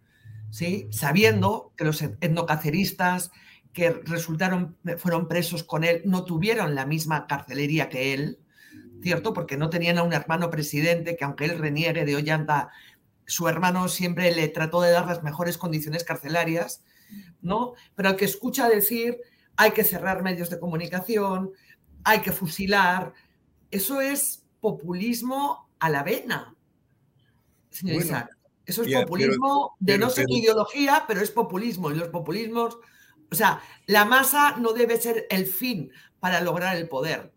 ¿sí? sabiendo que los etnocaceristas que resultaron, fueron presos con él no tuvieron la misma carcelería que él, ¿cierto? Porque no tenían a un hermano presidente que aunque él reniegue de Ollanta, su hermano siempre le trató de dar las mejores condiciones carcelarias, ¿no? Pero al que escucha decir hay que cerrar medios de comunicación, hay que fusilar, eso es populismo a la vena, señor Isaac. Eso es populismo de no sé qué ideología, pero es populismo. Y los populismos, o sea, la masa no debe ser el fin para lograr el poder,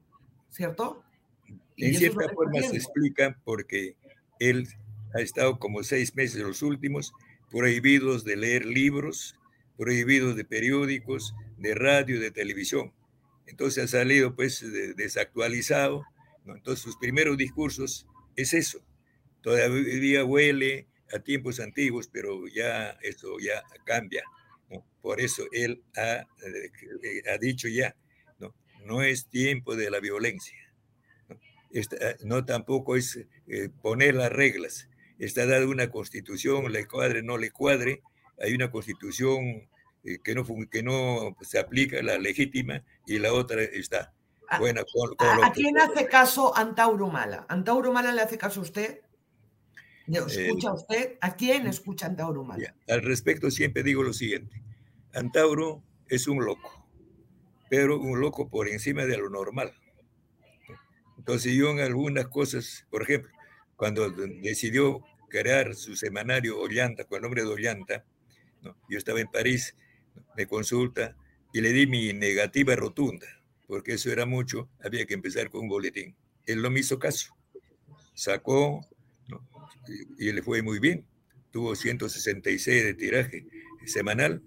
¿cierto? en cierta forma se explica porque él ha estado como seis meses los últimos prohibidos de leer libros, prohibidos de periódicos, de radio, de televisión. Entonces ha salido pues desactualizado. Entonces sus primeros discursos es eso. Todavía huele a tiempos antiguos, pero ya eso ya cambia. Por eso él ha, eh, ha dicho ya, ¿no? no es tiempo de la violencia. No, no tampoco es eh, poner las reglas. Está dada una constitución, le cuadre, no le cuadre. Hay una constitución eh, que, no, que no se aplica, la legítima, y la otra está. Ah, buena, ¿A, quién hace caso Antauro Mala? ¿Antauro Mala le hace caso a usted? ¿Escucha usted? ¿A quién escucha Antauro Mala? al respecto siempre digo lo siguiente. Antauro es un loco, pero un loco por encima de lo normal. Entonces yo en algunas cosas, por ejemplo, cuando decidió crear su semanario Ollanta, con el nombre de Ollanta, yo estaba en París, me consulta y le di mi negativa rotunda, porque eso era mucho, había que empezar con un boletín. Él no me hizo caso, sacó y, le fue muy bien, tuvo 166 de tiraje semanal.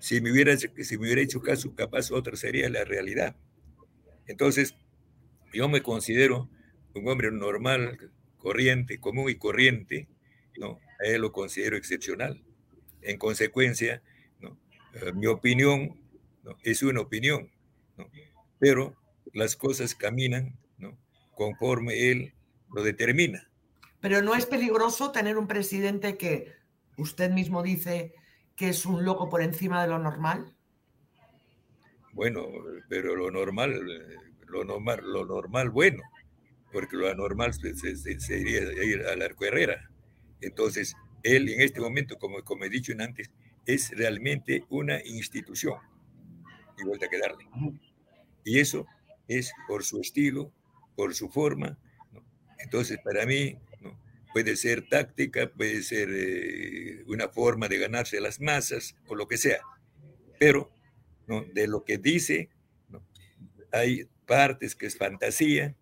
Si me, hubiera, si me hubiera hecho caso, capaz otra sería la realidad. Entonces, yo me considero un hombre normal, corriente, común y corriente, ¿no? A él lo considero excepcional. En consecuencia, ¿no? Eh, mi opinión ¿no? es una opinión, ¿no? pero las cosas caminan ¿no? conforme él lo determina. Pero no es peligroso tener un presidente que usted mismo dice que es un loco por encima de lo normal. Bueno, pero lo normal, lo normal, lo normal bueno, porque lo anormal sería ir al arco Herrera. Entonces, él en este momento, como, como he dicho antes, es realmente una institución. Y vuelta a quedarle. Y eso es por su estilo, por su forma. Entonces, para mí. Puede ser táctica, puede ser eh, una forma de ganarse las masas o lo que sea. Pero ¿no? de lo que dice, hay partes que es fantasía,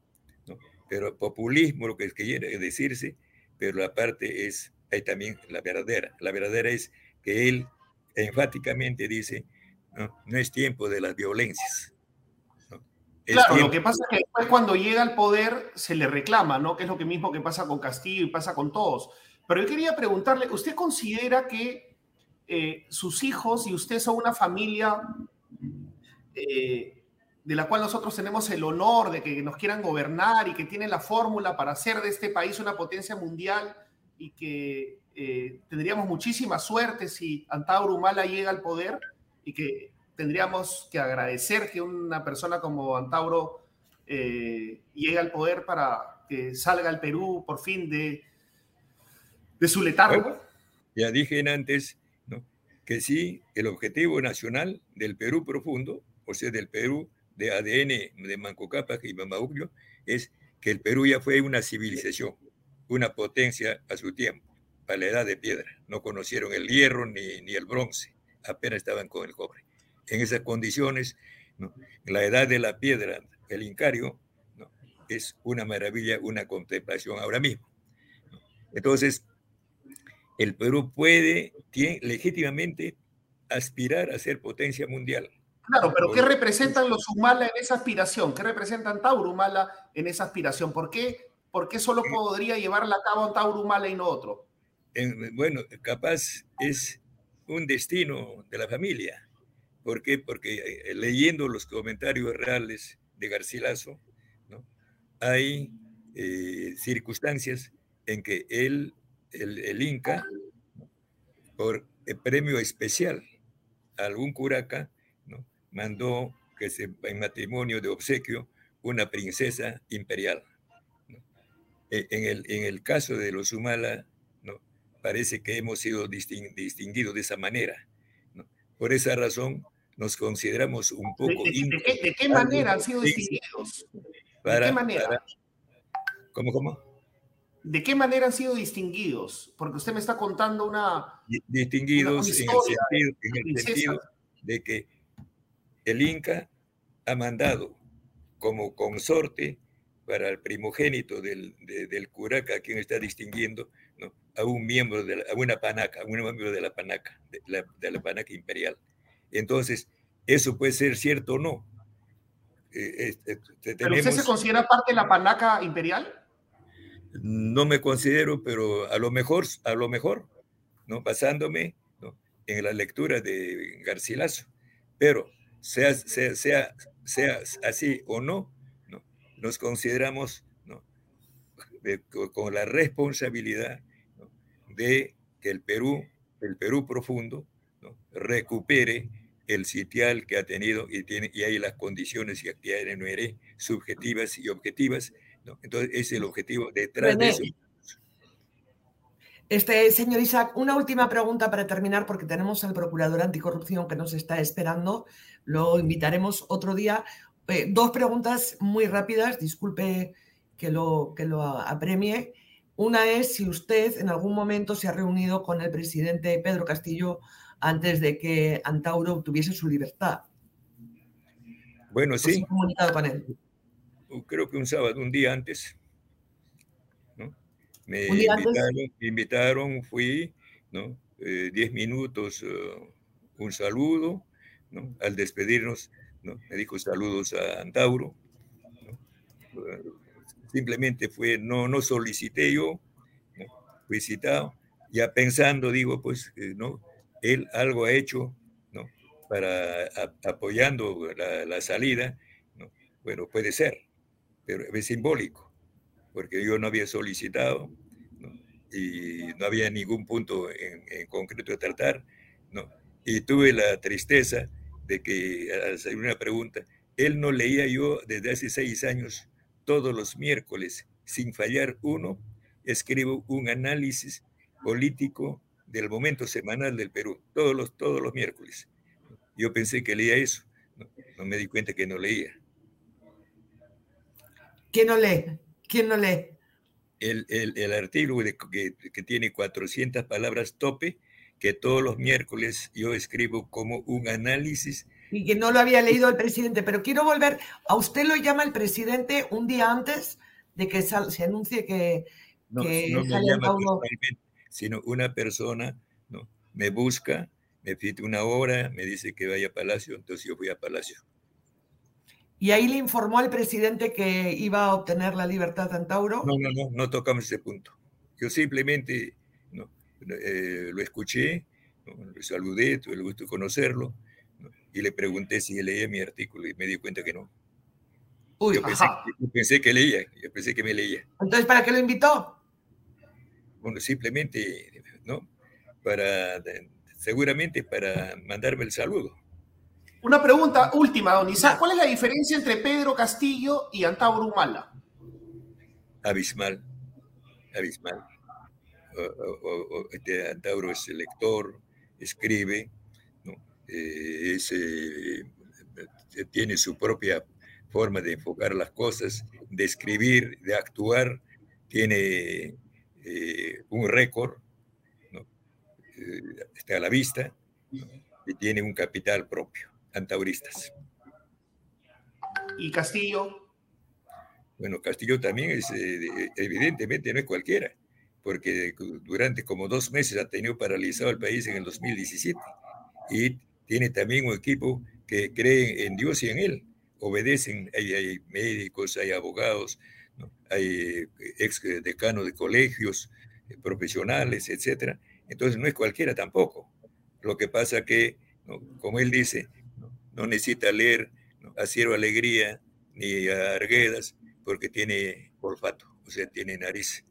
pero populismo, lo que quiere decirse, pero la parte es, hay también la verdadera. La verdadera es que él enfáticamente dice, no, no es tiempo de las violencias. Claro, lo que pasa es que después cuando llega al poder se le reclama, ¿no? Que es lo que mismo que pasa con Castillo y pasa con todos. Pero yo quería preguntarle, ¿usted considera que eh, sus hijos y usted son una familia eh, de la cual nosotros tenemos el honor de que nos quieran gobernar y que tienen la fórmula para hacer de este país una potencia mundial y que eh, tendríamos muchísima suerte si Antauro Humala llega al poder y que tendríamos que agradecer que una persona como Antauro eh, llegue al poder para que salga el Perú por fin de, de su letargo. ya dije antes que sí, el objetivo nacional del Perú profundo, o sea, del Perú de ADN de Manco Cápac y Mamauglio es que el Perú ya fue una civilización, una potencia a su tiempo, a la edad de piedra. No conocieron el hierro ni, ni el bronce, apenas estaban con el cobre. En esas condiciones, la edad de la piedra, el incario, es una maravilla, una contemplación ahora mismo. Entonces, el Perú puede tiene, legítimamente aspirar a ser potencia mundial Claro, pero ¿qué representan los Humala en esa aspiración? ¿Qué representan Tauro Humala en esa aspiración? ¿Por qué, por qué solo podría llevarla a cabo Tauro Humala y no otro? bueno, capaz es un destino de la familia. ¿Por qué? Porque eh, leyendo los comentarios reales de Garcilaso, ¿no? hay eh, circunstancias en que él el, Inca, por el premio especial a algún curaca, ¿no? mandó que se, en matrimonio de obsequio una princesa imperial. E, en, el, en el caso de los Humala, ¿no? parece que hemos sido distinguidos de esa manera. Por esa razón, nos consideramos un poco... ¿De, qué, manera han sido distinguidos? ¿De qué manera? ¿Cómo, cómo? ¿De qué manera han sido distinguidos? Porque usted me está contando una... Distinguidos en, el sentido, de que el Inca ha mandado como consorte para el primogénito del, del curaca, quien está distinguiendo, ¿no? a un miembro de a una panaca, a un miembro de la panaca, de la, de la panaca imperial. Entonces, eso puede ser cierto o no. Eh, ¿Pero usted se considera parte de la panaca imperial? No me considero, pero a lo mejor, a lo mejor, ¿no? basándome en la lectura de Garcilaso. Pero sea, sea, sea, sea así o no, ¿no? nos consideramos con la responsabilidad de que el Perú, el Perú profundo, recupere el sitial que ha tenido y, tiene, y hay las condiciones y actividades subjetivas y objetivas. ¿no? Entonces, es el objetivo detrás de eso. Este, señor Isaac, una última pregunta para terminar, porque tenemos al procurador anticorrupción que nos está esperando. Lo invitaremos otro día. Eh, dos preguntas muy rápidas, disculpe que lo, que lo apremie. Una es si usted en algún momento se ha reunido con el presidente Pedro Castillo antes de que Antauro obtuviese su libertad. Bueno, sí. comunicado con él? Creo que un sábado, un día antes. Me invitaron, invitaron, fui, ¿no? Eh, diez minutos, uh, un saludo, ¿no? Al despedirnos, ¿no? Me dijo saludos a Antauro. simplemente fue, no, no solicité yo, fui citado, ya pensando, digo, pues, eh, ¿no? Él algo ha hecho, ¿no? Para apoyando la, salida, ¿no? Bueno, puede ser, pero es simbólico, porque yo no había solicitado, ¿no? Y no había ningún punto en, concreto de tratar, ¿no? Y tuve la tristeza de que, al hacer una pregunta, él no leía yo desde hace seis años, todos los miércoles, sin fallar uno, escribo un análisis político del momento semanal del Perú, todos los, todos los miércoles. Yo pensé que leía eso, no, me di cuenta que no leía. ¿Quién no lee? ¿Quién no lee? El, el, artículo que, que, tiene 400 palabras tope, que todos los miércoles yo escribo como un análisis. Y que no lo había leído el presidente, pero quiero volver, a usted lo llama el presidente un día antes de que se anuncie que, no, que no sino una persona ¿no? me busca, me pide una hora, me dice que vaya a Palacio, entonces yo voy a Palacio. ¿Y ahí le informó al presidente que iba a obtener la libertad de Antauro? No, no, no, no tocamos ese punto. Yo simplemente ¿no? Eh, lo escuché, ¿no? le saludé, tuve el gusto de conocerlo, y le pregunté si leía mi artículo y me di cuenta que no. Uy, yo, pensé, yo pensé que leía, yo pensé que me leía. Entonces, ¿para qué lo invitó? Bueno, simplemente, ¿no? Para, seguramente para mandarme el saludo. Una pregunta última, don Isaac. ¿Cuál es la diferencia entre Pedro Castillo y Antauro Humala? Abismal, abismal. este Antauro es lector, escribe, ¿no? Eh, eh, tiene su propia forma de enfocar las cosas, de escribir, de actuar, tiene eh, un récord, ¿no? Eh, está a la vista, y tiene un capital propio, antauristas. ¿Y Castillo? Bueno, Castillo también es, eh, evidentemente, no es cualquiera, porque durante como dos meses ha tenido paralizado el país en el 2017 y tiene también un equipo que cree en Dios y en Él, obedecen, hay, hay médicos, hay abogados, hay ex decanos de colegios eh, profesionales, etcétera. Entonces no es cualquiera tampoco. Lo que pasa que, como él dice, no, necesita leer a Cielo Alegría ni a Arguedas porque tiene olfato, o sea, tiene nariz,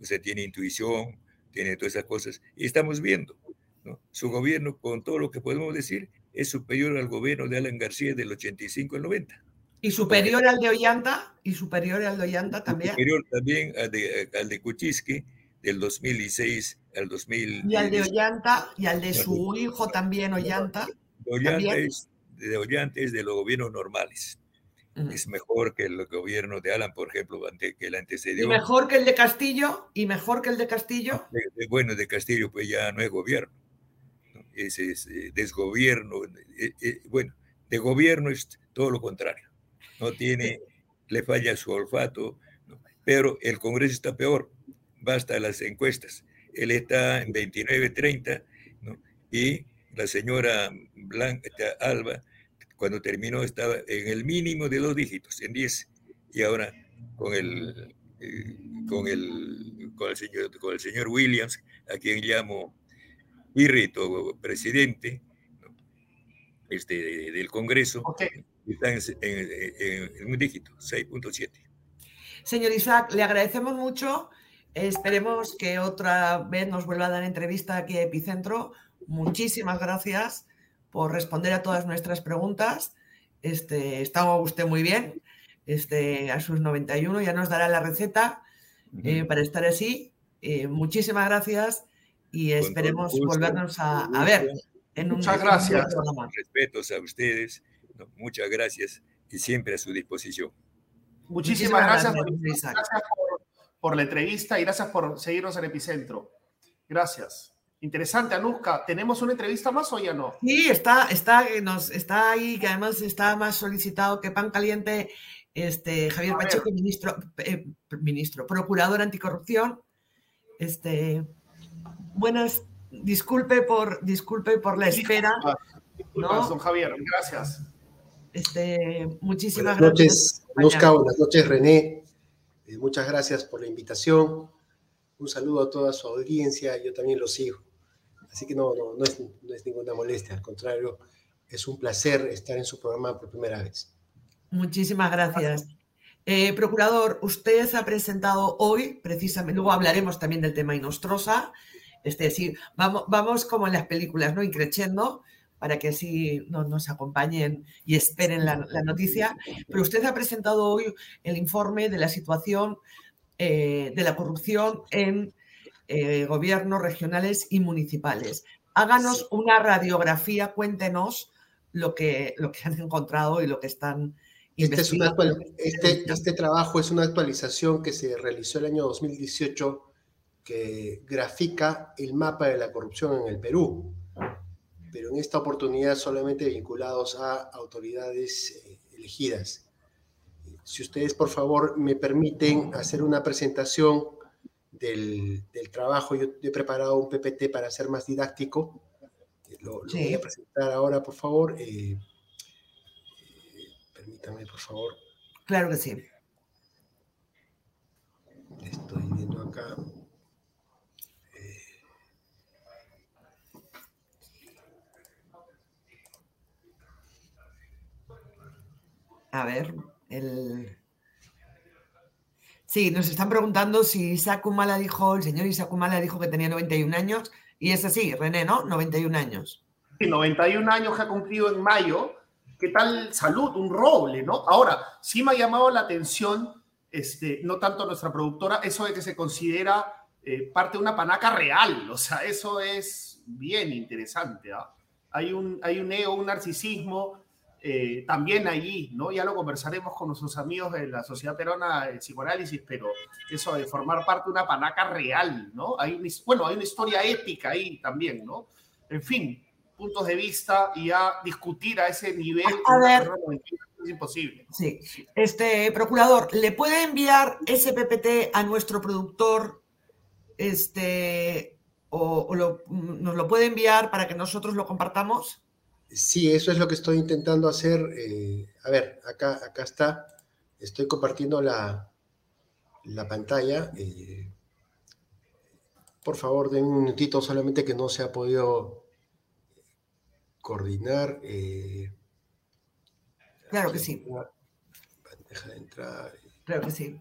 o sea, tiene intuición, tiene todas esas cosas. Y estamos viendo, ¿no? Su gobierno, con todo lo que podemos decir, es superior al gobierno de Alan García del 85 al 90. ¿Y superior al de Ollanta? ¿Y superior al de Ollanta también? Superior también al de, al de Kuczynski del 2016 al 2000. Y al de Ollanta y al de su hijo también Ollanta. Ollanta es, de Ollanta es de los gobiernos normales. Es mejor que el gobierno de Alan, por ejemplo, que el antecedió. Y mejor que el de Castillo, y mejor que el de Castillo. bueno, de Castillo pues ya no es gobierno. Ese es eh, desgobierno. Eh, eh, bueno, de gobierno es todo lo contrario. No tiene, le falla su olfato, pero el Congreso está peor. Basta las encuestas. Él está en 29, 30, y la señora Blanca Alba cuando terminó estaba en el mínimo de dos dígitos, en 10, y ahora con el, eh, con el, con el, señor, con el señor Williams, a quien llamo Irrito, presidente este, del Congreso, está en, un dígito, 6.7. Señor Isaac, le agradecemos mucho. Esperemos que otra vez nos vuelva a dar entrevista aquí a Epicentro. Muchísimas gracias por responder a todas nuestras preguntas. Este, está usted muy bien. Este, a sus 91 ya nos dará la receta eh, para estar así. Eh, muchísimas gracias y esperemos volvernos a, ver. En un, muchas gracias. Respetos a ustedes. Muchas gracias y siempre a su disposición. Muchísimas, gracias, por la entrevista y gracias por seguirnos en Epicentro. Gracias. Interesante, Anuska. ¿Tenemos una entrevista más o ya no? Sí, está, está, nos, está ahí, que además está más solicitado que pan caliente. Este, Javier Pacheco, ministro, eh, ministro, procurador anticorrupción. Este, buenas, disculpe por, disculpe por la espera. Disculpa, don Javier, gracias. Este, muchísimas buenas Noches, Anuska, buenas noches, René. Eh, muchas gracias por la invitación. Un saludo a toda su audiencia. Yo también lo sigo. Así que no, no, no, es, no es ninguna molestia, al contrario, es un placer estar en su programa por primera vez. Muchísimas gracias. Eh, procurador, usted ha presentado hoy, precisamente, luego hablaremos también del tema Inostrosa, es decir, vamos, vamos como en las películas, ¿no? Increciendo, para que así nos acompañen y esperen la, noticia. Pero usted ha presentado hoy el informe de la situación eh, de la corrupción en eh, gobiernos regionales y municipales. Háganos una radiografía, cuéntenos lo que, lo que han encontrado y lo que están este, este, este, trabajo es una actualización que se realizó el año 2018 que grafica el mapa de la corrupción en el Perú, pero en esta oportunidad solamente vinculados a autoridades eh, elegidas. Si ustedes, por favor, me permiten hacer una presentación del, trabajo. Yo he preparado un PPT para ser más didáctico. Lo, voy a presentar ahora, por favor. Eh, eh, permítanme, por favor. Claro que sí. Estoy viendo acá. A ver, el... Sí, nos están preguntando si Isaac Humala dijo, el señor Isaac Humala dijo que tenía 91 años, y es así, René, ¿no? 91 años. Sí, 91 años que ha cumplido en mayo. ¿Qué tal salud? Un roble, ¿no? Ahora, sí me ha llamado la atención, este, no tanto nuestra productora, eso de que se considera eh, parte de una panaca real. O sea, eso es bien interesante. ¿ah? Hay, un, hay un ego, un narcisismo eh, también allí, ¿no? Ya lo conversaremos con nuestros amigos de la Sociedad Peruana de Psicoanálisis, pero eso de formar parte de una panaca real, ¿no? Hay bueno, hay una historia épica ahí también, ¿no? En fin, puntos de vista y a discutir a ese nivel a ver, es imposible. Sí. Este, procurador, ¿le puede enviar ese PPT a nuestro productor este, o, nos lo puede enviar para que nosotros lo compartamos? Sí, eso es lo que estoy intentando hacer. Eh, a ver, acá, acá está. Estoy compartiendo la, la pantalla. Eh, por favor, den un minutito, solamente que no se ha podido coordinar. Eh, claro que sí. Deja de entrar. Claro que sí.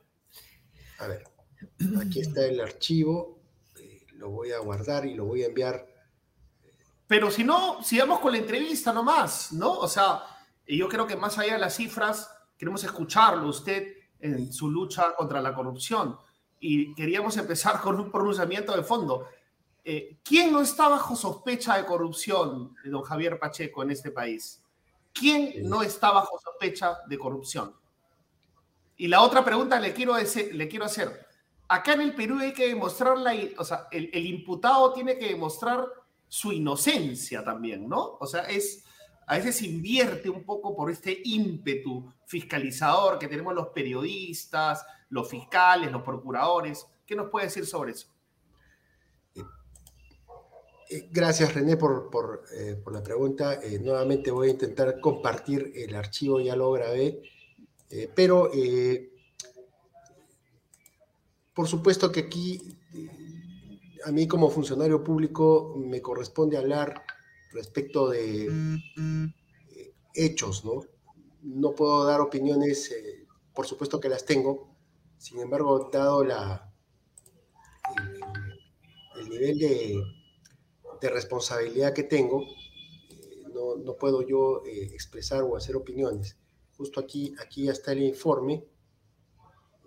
A ver, aquí está el archivo. lo voy a guardar y lo voy a enviar. Pero si no, sigamos con la entrevista nomás, ¿no? O sea, yo creo que más allá de las cifras, queremos escucharlo usted en su lucha contra la corrupción. Y queríamos empezar con un pronunciamiento de fondo. Eh, ¿Quién no está bajo sospecha de corrupción, don Javier Pacheco, en este país? ¿Quién no está bajo sospecha de corrupción? Y la otra pregunta le quiero, le quiero hacer. Acá en el Perú hay que demostrar la, o sea, el, el, imputado tiene que demostrar su inocencia también, ¿no? O sea, es, a veces invierte un poco por este ímpetu fiscalizador que tenemos los periodistas, los fiscales, los procuradores. ¿Qué nos puede decir sobre eso? Eh, gracias, René, por, eh, la pregunta. Eh, nuevamente voy a intentar compartir el archivo, ya lo grabé, pero por supuesto que aquí a mí como funcionario público me corresponde hablar respecto de hechos, ¿no? No puedo dar opiniones, por supuesto que las tengo, sin embargo, dado la, el nivel de de responsabilidad que tengo, eh, no, no, puedo yo eh, expresar o hacer opiniones. Justo aquí, aquí ya está el informe.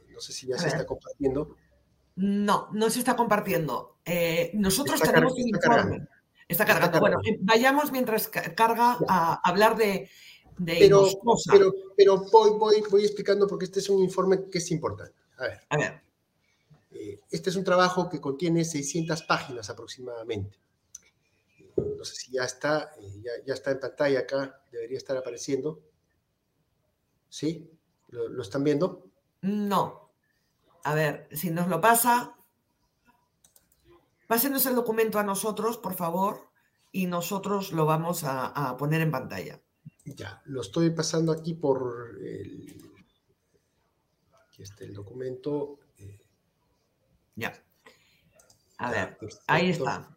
No sé si ya se está compartiendo. No, no se está compartiendo. Eh, nosotros tenemos un informe. Está cargando. bueno, vayamos mientras carga a hablar de, de pero, pero, pero, voy, voy, voy explicando porque este es un informe que es importante. A ver. A ver. este es un trabajo que contiene 600 páginas aproximadamente. No sé si ya está, eh, ya, está en pantalla acá, debería estar apareciendo. ¿Sí? ¿Lo, están viendo? No. A ver, si nos lo pasa, pásenos el documento a nosotros, por favor, y nosotros lo vamos a, poner en pantalla. Ya, lo estoy pasando aquí por el... Aquí está el documento. Eh. Ya. A ver, ahí está.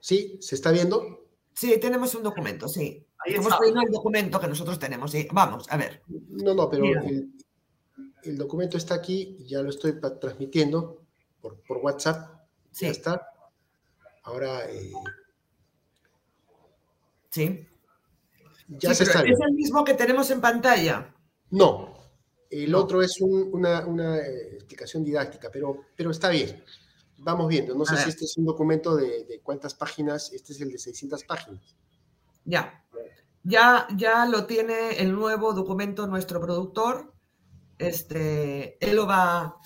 ¿Sí? ¿Se está viendo? Sí, tenemos un documento, sí. Estamos viendo el documento que nosotros tenemos, sí. Vamos, a ver. No, no, pero el, documento está aquí, ya lo estoy transmitiendo por, WhatsApp. Sí. Ya está. Ahora. Eh, sí. Ya se está ¿Es el mismo que tenemos en pantalla? No. El otro es una, una, eh, explicación didáctica, pero, pero está bien vamos viendo. No sé si este es un documento de, cuántas páginas, este es el de 600 páginas. Ya, ya, ya lo tiene el nuevo documento nuestro productor. Este, él lo va,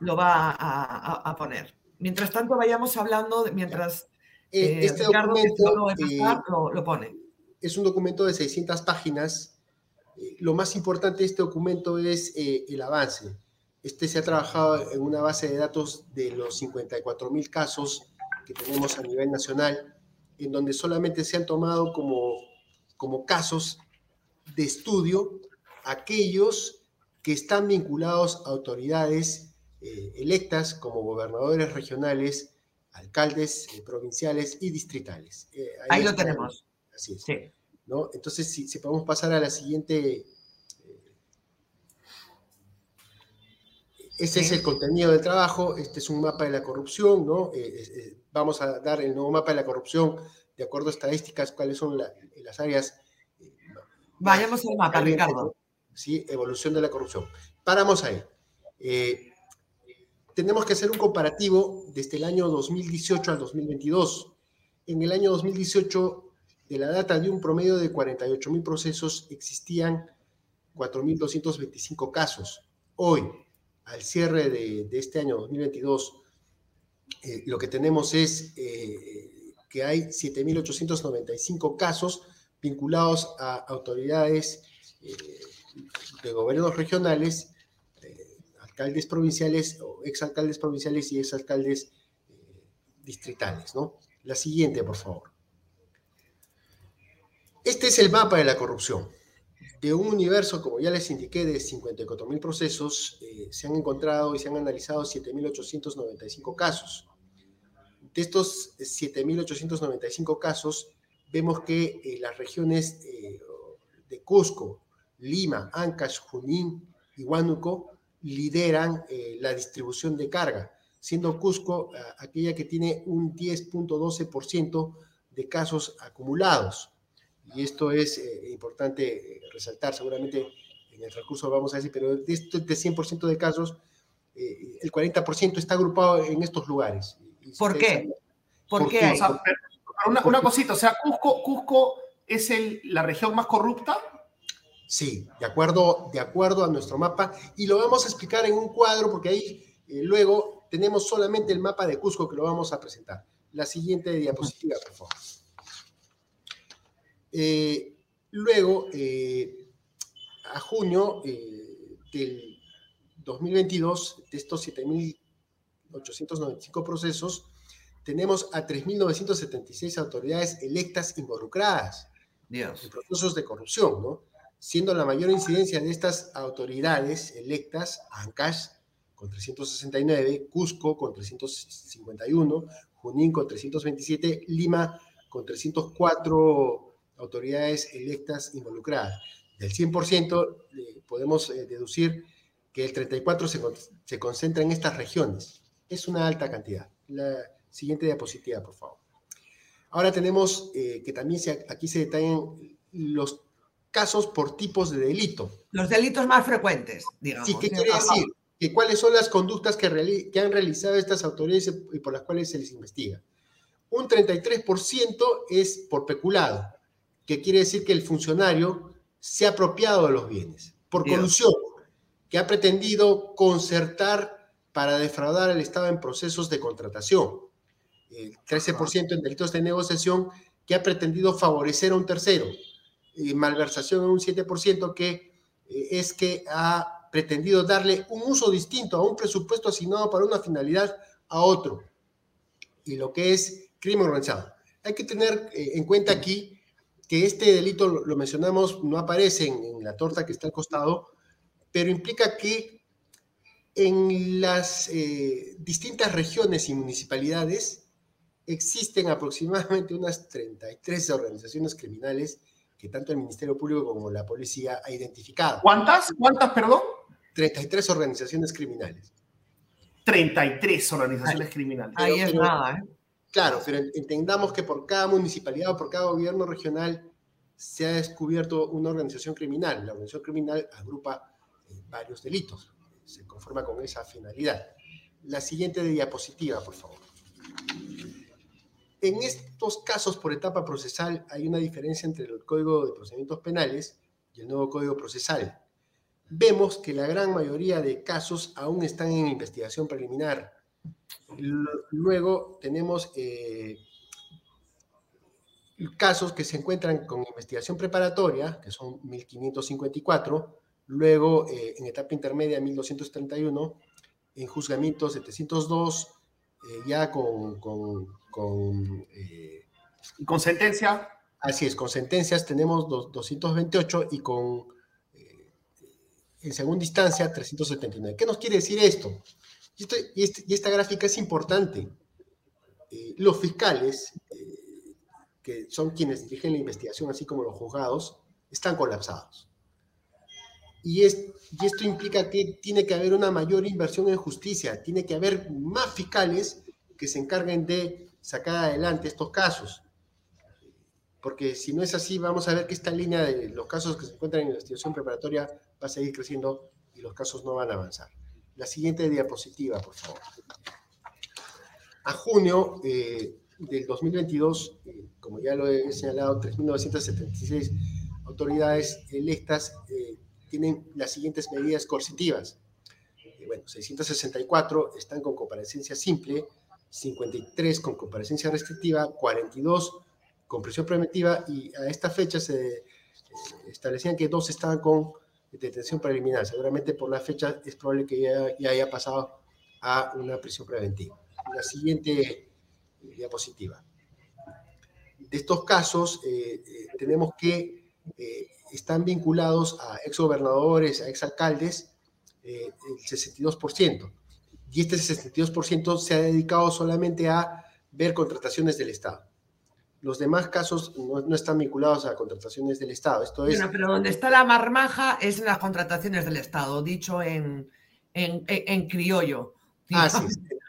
lo va a, poner. Mientras tanto, vayamos hablando, mientras eh, eh, este documento lo, lo, pone. Es un documento de 600 páginas. Eh, lo más importante de este documento es el avance este se ha trabajado en una base de datos de los 54 mil casos que tenemos a nivel nacional, en donde solamente se han tomado como, como casos de estudio aquellos que están vinculados a autoridades eh, electas como gobernadores regionales, alcaldes eh, provinciales y distritales. Eh, ahí, lo tenemos. Así es. ¿no? Entonces, si, si podemos pasar a la siguiente Ese es el contenido del trabajo, este es un mapa de la corrupción, ¿no? Vamos a dar el nuevo mapa de la corrupción de acuerdo a estadísticas, cuáles son las áreas. Vayamos al mapa, Ricardo. Sí, evolución de la corrupción. Paramos ahí. tenemos que hacer un comparativo desde el año 2018 al 2022. En el año 2018, de la data de un promedio de 48 mil procesos, existían 4.225 casos. Hoy, al cierre de, este año 2022, eh, lo que tenemos es eh, que hay 7.895 casos vinculados a autoridades eh, de gobiernos regionales, alcaldes provinciales o exalcaldes provinciales y exalcaldes distritales. ¿no? La siguiente, por favor. Este es el mapa de la corrupción de un universo, como ya les indiqué, de 54.000 procesos, eh, se han encontrado y se han analizado 7.895 casos. De estos 7.895 casos, vemos que eh, las regiones eh, de Cusco, Lima, Ancash, Junín y Huánuco lideran la distribución de carga. siendo Cusco aquella que tiene un 10.12% de casos acumulados. Y esto es eh, importante eh, resaltar, seguramente en el recurso vamos a decir, pero de, esto, de 100% de casos, eh, el 40% está agrupado en estos lugares. ¿Por qué? ¿Por, qué? una, una, cosita, o sea, Cusco, Cusco es el, la región más corrupta. Sí, de acuerdo, de acuerdo a nuestro mapa, y lo vamos a explicar en un cuadro, porque ahí luego tenemos solamente el mapa de Cusco que lo vamos a presentar. La siguiente diapositiva, por favor. Eh, luego, eh, a junio eh, del 2022, de estos 7.895 procesos, tenemos a 3.976 autoridades electas involucradas en procesos de corrupción, ¿no? Siendo la mayor incidencia de estas autoridades electas Ancash con 369, Cusco con 351, Junín con 327, Lima con 304 autoridades electas involucradas. Del 100% eh, podemos eh, deducir que el 34 se, se, concentra en estas regiones. Es una alta cantidad. La siguiente diapositiva, por favor. Ahora tenemos eh, que también aquí se detallan los casos por tipos de delito. Los delitos más frecuentes, digamos. Sí, ¿qué quiere decir? Que cuáles son las conductas que, que han realizado estas autoridades y por las cuales se les investiga. Un 33% es por peculado, que quiere decir que el funcionario se ha apropiado de los bienes, por colusión, que ha pretendido concertar para defraudar al Estado en procesos de contratación. El 13% en delitos de negociación, que ha pretendido favorecer a un tercero. Y malversación en un 7%, que eh, es que ha pretendido darle un uso distinto a un presupuesto asignado para una finalidad a otro. Y lo que es crimen organizado. Hay que tener eh, en cuenta aquí que este delito, lo, mencionamos, no aparece en, la torta que está al costado, pero implica que en las eh, distintas regiones y municipalidades existen aproximadamente unas 33 organizaciones criminales que tanto el Ministerio Público como la policía ha identificado. ¿Cuántas? ¿Cuántas, perdón? 33 organizaciones criminales. 33 organizaciones criminales. Ahí es nada, ¿eh? Claro, pero entendamos que por cada municipalidad o por cada gobierno regional se ha descubierto una organización criminal. La organización criminal agrupa eh, varios delitos, se conforma con esa finalidad. La siguiente diapositiva, por favor. En estos casos por etapa procesal hay una diferencia entre el Código de Procedimientos Penales y el nuevo Código Procesal. Vemos que la gran mayoría de casos aún están en investigación preliminar Luego tenemos eh, casos que se encuentran con investigación preparatoria, que son 1554, luego eh, en etapa intermedia 1231, en juzgamiento 702, eh, ya con... con, con, con sentencia? Así es, con sentencias tenemos 228 y con, en segunda instancia, 379. ¿Qué nos quiere decir esto? Este, y, esta gráfica es importante. Eh, los fiscales, eh, que son quienes dirigen la investigación, así como los juzgados, están colapsados. Y, esto implica que tiene que haber una mayor inversión en justicia, tiene que haber más fiscales que se encarguen de sacar adelante estos casos. Porque si no es así, vamos a ver que esta línea de los casos que se encuentran en investigación preparatoria va a seguir creciendo y los casos no van a avanzar. La siguiente diapositiva, por favor. A junio eh, del 2022, eh, como ya lo he señalado, 3.976 autoridades electas eh, tienen las siguientes medidas coercitivas. bueno, 664 están con comparecencia simple, 53 con comparecencia restrictiva, 42 con prisión preventiva y a esta fecha se establecían que dos estaban con detención preliminar. Seguramente por la fecha es probable que ya, haya pasado a una prisión preventiva. La siguiente eh, diapositiva. De estos casos, eh, eh, tenemos que están vinculados a exgobernadores, a exalcaldes, el 62%. Y este 62% se ha dedicado solamente a ver contrataciones del Estado. Los demás casos no, están vinculados a contrataciones del Estado. Esto es... pero donde está la marmaja es en las contrataciones del Estado, dicho en, en, criollo. Ah,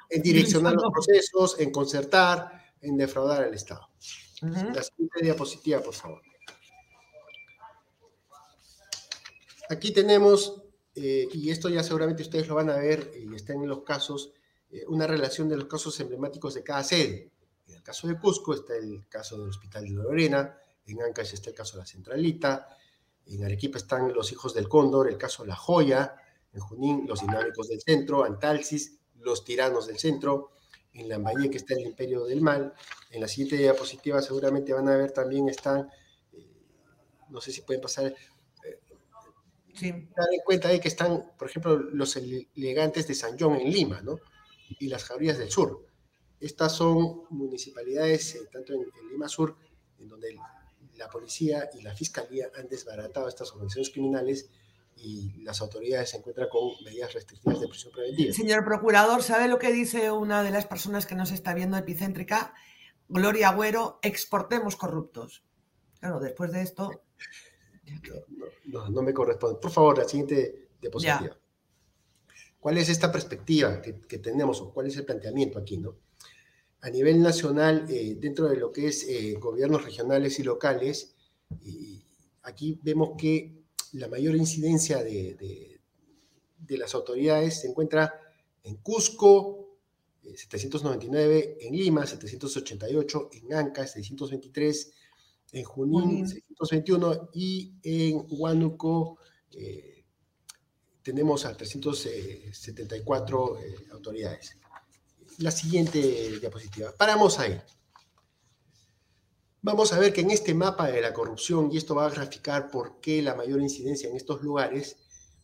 En direccionar los procesos, en concertar, en defraudar al Estado. La siguiente diapositiva, por favor. Aquí tenemos, eh, y esto ya seguramente ustedes lo van a ver, y está en los casos, eh, una relación de los casos emblemáticos de cada sede. En el caso de Cusco está el caso del Hospital de Lorena, en Ancash está el caso de la Centralita, en Arequipa están los hijos del Cóndor, el caso de La Joya, en Junín los dinámicos del centro, Antalsis, los tiranos del centro, en Lambayeque está el imperio del mal, en la siguiente diapositiva seguramente van a ver también están, eh, no sé si pueden pasar, eh, sí. dar en cuenta ahí que están, por ejemplo, los elegantes de San John en Lima, ¿no? Y las Jaurías del Sur. Estas son municipalidades, eh, tanto en, en Lima Sur, en donde la policía y la fiscalía han desbaratado estas organizaciones criminales y las autoridades se encuentran con medidas restrictivas de prisión preventiva. Señor procurador, ¿sabe lo que dice una de las personas que nos está viendo epicéntrica? Gloria Agüero, exportemos corruptos. Claro, después de esto... No, no, me corresponde. Por favor, la siguiente diapositiva. ¿Cuál es esta perspectiva que, que, tenemos o cuál es el planteamiento aquí? ¿no? A nivel nacional, eh, dentro de lo que es eh, gobiernos regionales y locales, y aquí vemos que la mayor incidencia de, las autoridades se encuentra en Cusco, 799, eh, en Lima, 788, en Anca, 623, en Junín, 621 y en Huánuco eh, tenemos a 374 eh, autoridades. La siguiente diapositiva. Paramos ahí. Vamos a ver que en este mapa de la corrupción, y esto va a graficar por qué la mayor incidencia en estos lugares,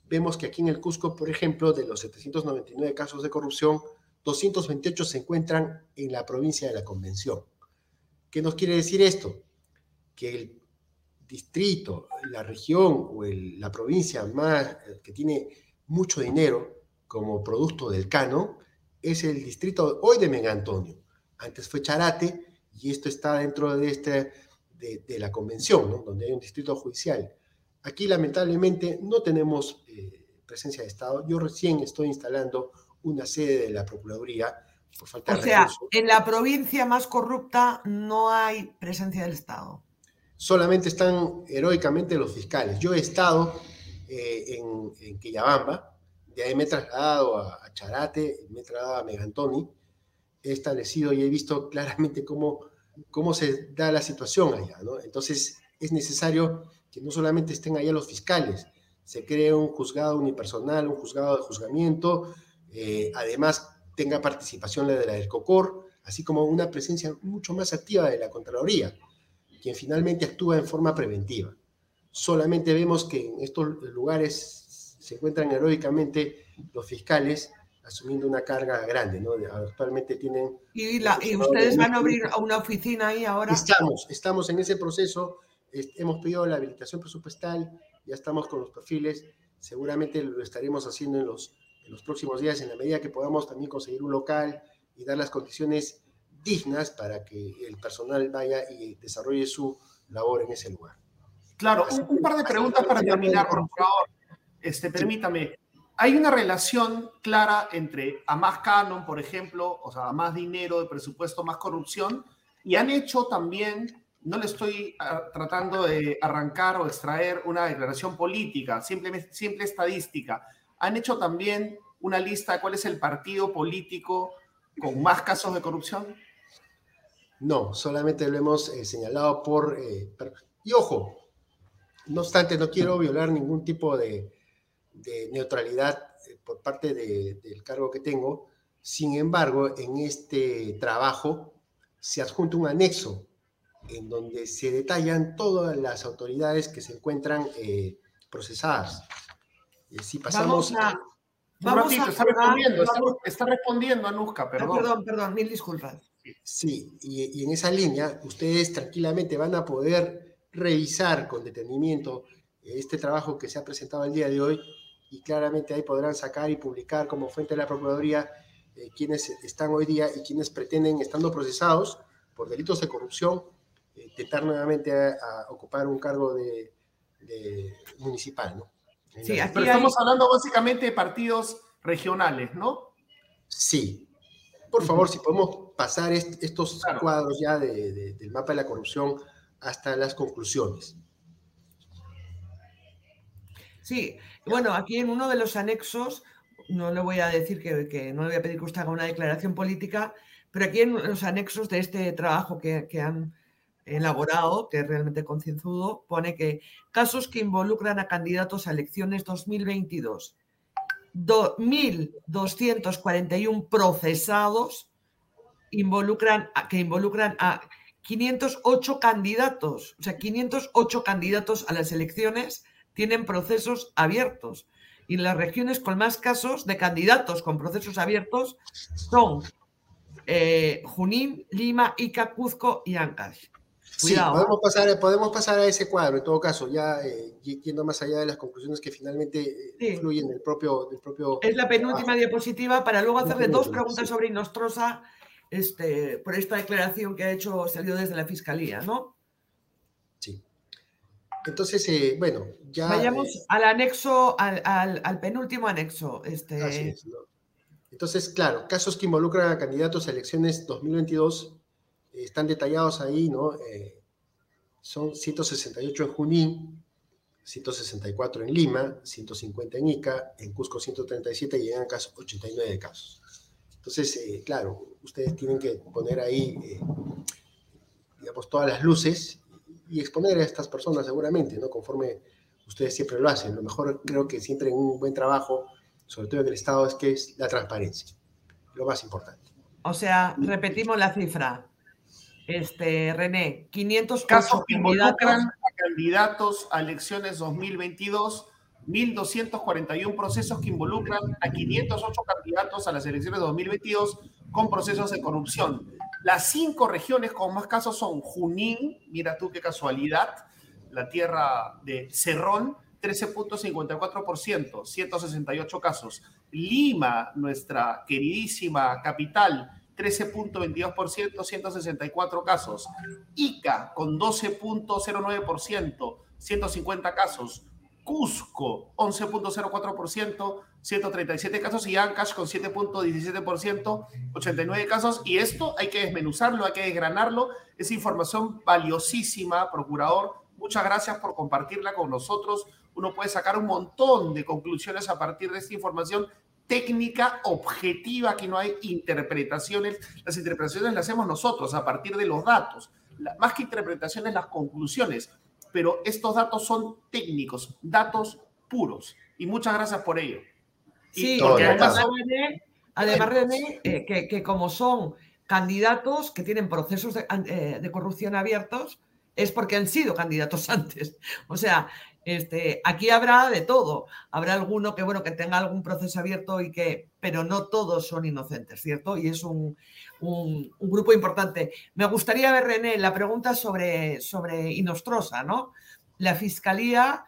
vemos que aquí en el Cusco, por ejemplo, de los 799 casos de corrupción, 228 se encuentran en la provincia de la Convención. ¿Qué nos quiere decir esto? Que el distrito, la región o la provincia más que tiene mucho dinero como producto del cano es el distrito hoy de Mega Antonio. Antes fue Charate, y esto está dentro de, este, de, la convención, donde hay un distrito judicial. Aquí lamentablemente no tenemos eh, presencia de Estado. Yo recién estoy instalando una sede de la Procuraduría por falta o sea, en la provincia más corrupta no hay presencia del Estado. Solamente están heroicamente los fiscales. Yo he estado eh, en, en, Quillabamba, de ahí me he trasladado a, a Charate, me he trasladado a Megantoni, he establecido y he visto claramente cómo, cómo se da la situación allá. Entonces, es necesario que no solamente estén allá los fiscales, se cree un juzgado unipersonal, un juzgado de juzgamiento, eh, además tenga participación la de la del COCOR, así como una presencia mucho más activa de la Contraloría, quien finalmente actúa en forma preventiva. Solamente vemos que en estos lugares se encuentran heroicamente los fiscales asumiendo una carga grande, ¿no? Actualmente tienen... ¿Y, ustedes van a abrir una oficina ahí ahora? Estamos, estamos en ese proceso, hemos pedido la habilitación presupuestal, ya estamos con los perfiles, seguramente lo estaremos haciendo en los, en los próximos días, en la medida que podamos también conseguir un local y dar las condiciones dignas para que el personal vaya y desarrolle su labor en ese lugar. Claro, un, par de preguntas para terminar, por favor. Este, permítame hay una relación clara entre a más canon, por ejemplo, o sea, a más dinero de presupuesto, más corrupción, y han hecho también, no le estoy ah, tratando de arrancar o extraer una declaración política, simple, simple estadística, han hecho también una lista de cuál es el partido político con más casos de corrupción. No, solamente lo hemos eh, señalado por... Eh, y ojo, no obstante, no quiero violar ningún tipo de, de neutralidad eh, por parte del cargo que tengo. Sin embargo, en este trabajo se adjunta un anexo en donde se detallan todas las autoridades que se encuentran eh, procesadas. Si pasamos a... Vamos a está, respondiendo, está, respondiendo Anuska, perdón. perdón, perdón, mil disculpas. Sí, y, y, en esa línea ustedes tranquilamente van a poder revisar con detenimiento este trabajo que se ha presentado el día de hoy y claramente ahí podrán sacar y publicar como fuente de la Procuraduría eh, quienes están hoy día y quienes pretenden, estando procesados por delitos de corrupción, eh, intentar nuevamente a, ocupar un cargo de, municipal, ¿no? Sí, pero estamos hablando básicamente de partidos regionales, ¿no? Sí. por favor, si podemos pasar estos cuadros ya del mapa de la corrupción hasta las conclusiones. Sí, bueno, aquí en uno de los anexos, no le voy a decir que, no le voy a pedir que usted haga una declaración política, pero aquí en los anexos de este trabajo que, que han elaborado, que es realmente concienzudo, pone que casos que involucran a candidatos a elecciones 2022 1.241 procesados involucran que involucran a 508 candidatos. O sea, 508 candidatos a las elecciones tienen procesos abiertos. Y las regiones con más casos de candidatos con procesos abiertos son eh, Junín, Lima, Ica, Cuzco y Ancash. Sí, podemos pasar, podemos pasar a ese cuadro, en todo caso, ya eh, yendo más allá de las conclusiones que finalmente eh, influyen en el propio, propio... Es la penúltima diapositiva para luego hacerle dos preguntas sobre Inostrosa este, por esta declaración que ha hecho, salió desde la Fiscalía, ¿no? Sí. Entonces, eh, bueno, ya... Vayamos al anexo, al, al, penúltimo anexo. Este... Así es, Entonces, claro, casos que involucran a candidatos a elecciones 2022 están detallados ahí, ¿no? Eh, son 168 en Junín, 164 en Lima, 150 en Ica, en Cusco 137 y en Ancas 89 casos. Entonces, eh, claro, ustedes tienen que poner ahí, eh, digamos, todas las luces y exponer a estas personas seguramente, ¿no? Conforme ustedes siempre lo hacen. Lo mejor creo que siempre en un buen trabajo, sobre todo en el Estado, es que es la transparencia, lo más importante. O sea, repetimos la cifra, este, René, 500 casos que involucran a candidatos a elecciones 2022, 1.241 procesos que involucran a 508 candidatos a las elecciones 2022 con procesos de corrupción. Las cinco regiones con más casos son Junín, mira tú qué casualidad, la tierra de Cerrón, 13.54%, 168 casos. Lima, nuestra queridísima capital, 13.22%, 164 casos. ICA con 12.09%, 150 casos. Cusco, 11.04%, 137 casos y Ancash con 7.17%, 89 casos. Y esto hay que desmenuzarlo, hay que desgranarlo. Es información valiosísima, procurador. Muchas gracias por compartirla con nosotros. Uno puede sacar un montón de conclusiones a partir de esta información técnica objetiva, que no hay interpretaciones. Las interpretaciones las hacemos nosotros a partir de los datos. más que interpretaciones, las conclusiones. Pero estos datos son técnicos, datos puros. Y muchas gracias por ello. Sí, porque además, René, eh, que, como son candidatos que tienen procesos de, eh, de corrupción abiertos, es porque han sido candidatos antes. O sea, este, aquí habrá de todo. Habrá alguno que, bueno, que tenga algún proceso abierto y que, pero no todos son inocentes, ¿cierto? Y es un, grupo importante. Me gustaría ver, René, la pregunta sobre, sobre Inostrosa, ¿no? La Fiscalía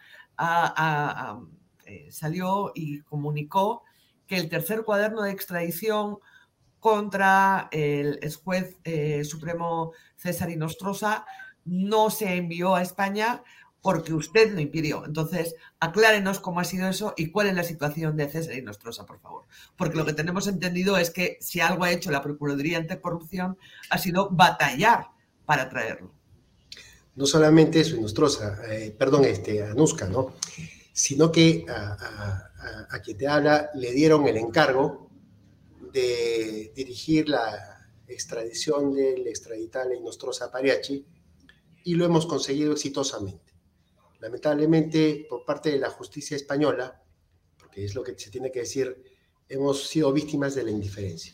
eh, salió y comunicó que el tercer cuaderno de extradición contra el juez eh, supremo César Inostrosa no se envió a España porque usted lo impidió. Entonces, aclárenos cómo ha sido eso y cuál es la situación de César y Nostrosa, por favor. Porque lo que tenemos entendido es que si algo ha hecho la Procuraduría Anticorrupción ha sido batallar para traerlo. No solamente eso, Nostrosa, eh, perdón, este, ¿no? Sino que a, quien te habla le dieron el encargo de dirigir la extradición del extraditable Nostrosa Pariachi y lo hemos conseguido exitosamente lamentablemente por parte de la justicia española, porque es lo que se tiene que decir, hemos sido víctimas de la indiferencia.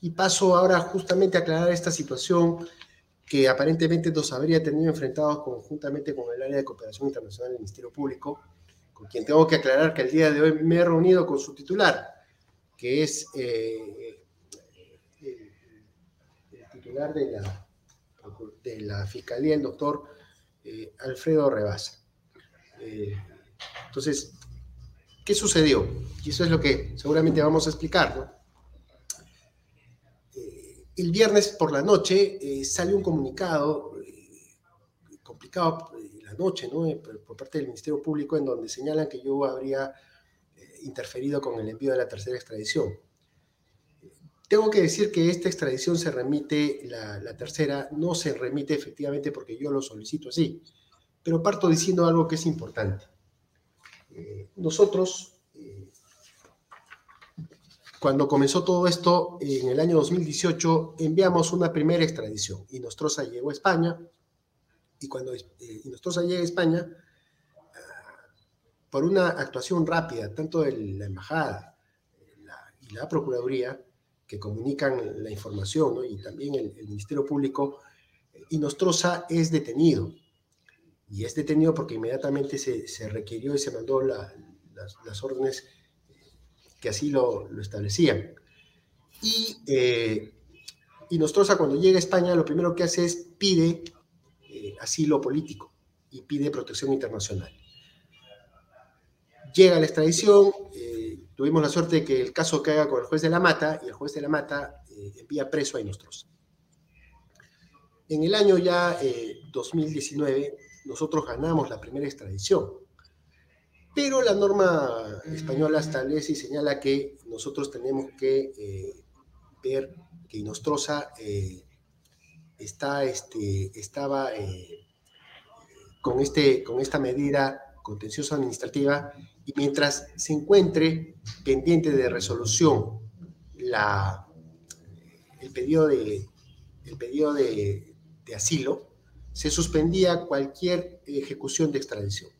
Y paso ahora justamente a aclarar esta situación que aparentemente nos habría tenido enfrentados conjuntamente con el área de cooperación internacional del Ministerio Público, con quien tengo que aclarar que el día de hoy me he reunido con su titular, que es eh, el titular de la, de la Fiscalía, el doctor eh, Alfredo Rebasa. Eh, entonces, ¿qué sucedió? Y eso es lo que seguramente vamos a explicar. Eh, el viernes por la noche eh, sale un comunicado complicado la noche, ¿no? por parte del Ministerio Público, en donde señalan que yo habría interferido con el envío de la tercera extradición. tengo que decir que esta extradición se remite, la, tercera, no se remite efectivamente porque yo lo solicito así, pero parto diciendo algo que es importante. Eh, nosotros, eh, cuando comenzó todo esto, en el año 2018, enviamos una primera extradición y Nostroza llegó a España, y cuando eh, Nostroza llega a España, ah, por una actuación rápida, tanto de la embajada y la Procuraduría, que comunican la información, y también el, Ministerio Público, y Nostroza es detenido. Y es detenido porque inmediatamente se, se requirió y se mandó las, órdenes que así lo, lo establecían. Y, eh, y Nostroza cuando llega a España lo primero que hace es pide eh, asilo político y pide protección internacional. Llega la extradición, eh, Tuvimos la suerte de que el caso caiga con el juez de la Mata y el juez de la Mata eh, envía preso a Inostrosa. En el año ya 2019, eh, nosotros ganamos la primera extradición, pero la norma española establece y señala que nosotros tenemos que eh, ver que Inostrosa está, este, estaba con, este, con esta medida contenciosa administrativa y mientras se encuentre pendiente de resolución la, el pedido, de, el pedido de, asilo, se suspendía cualquier ejecución de extradición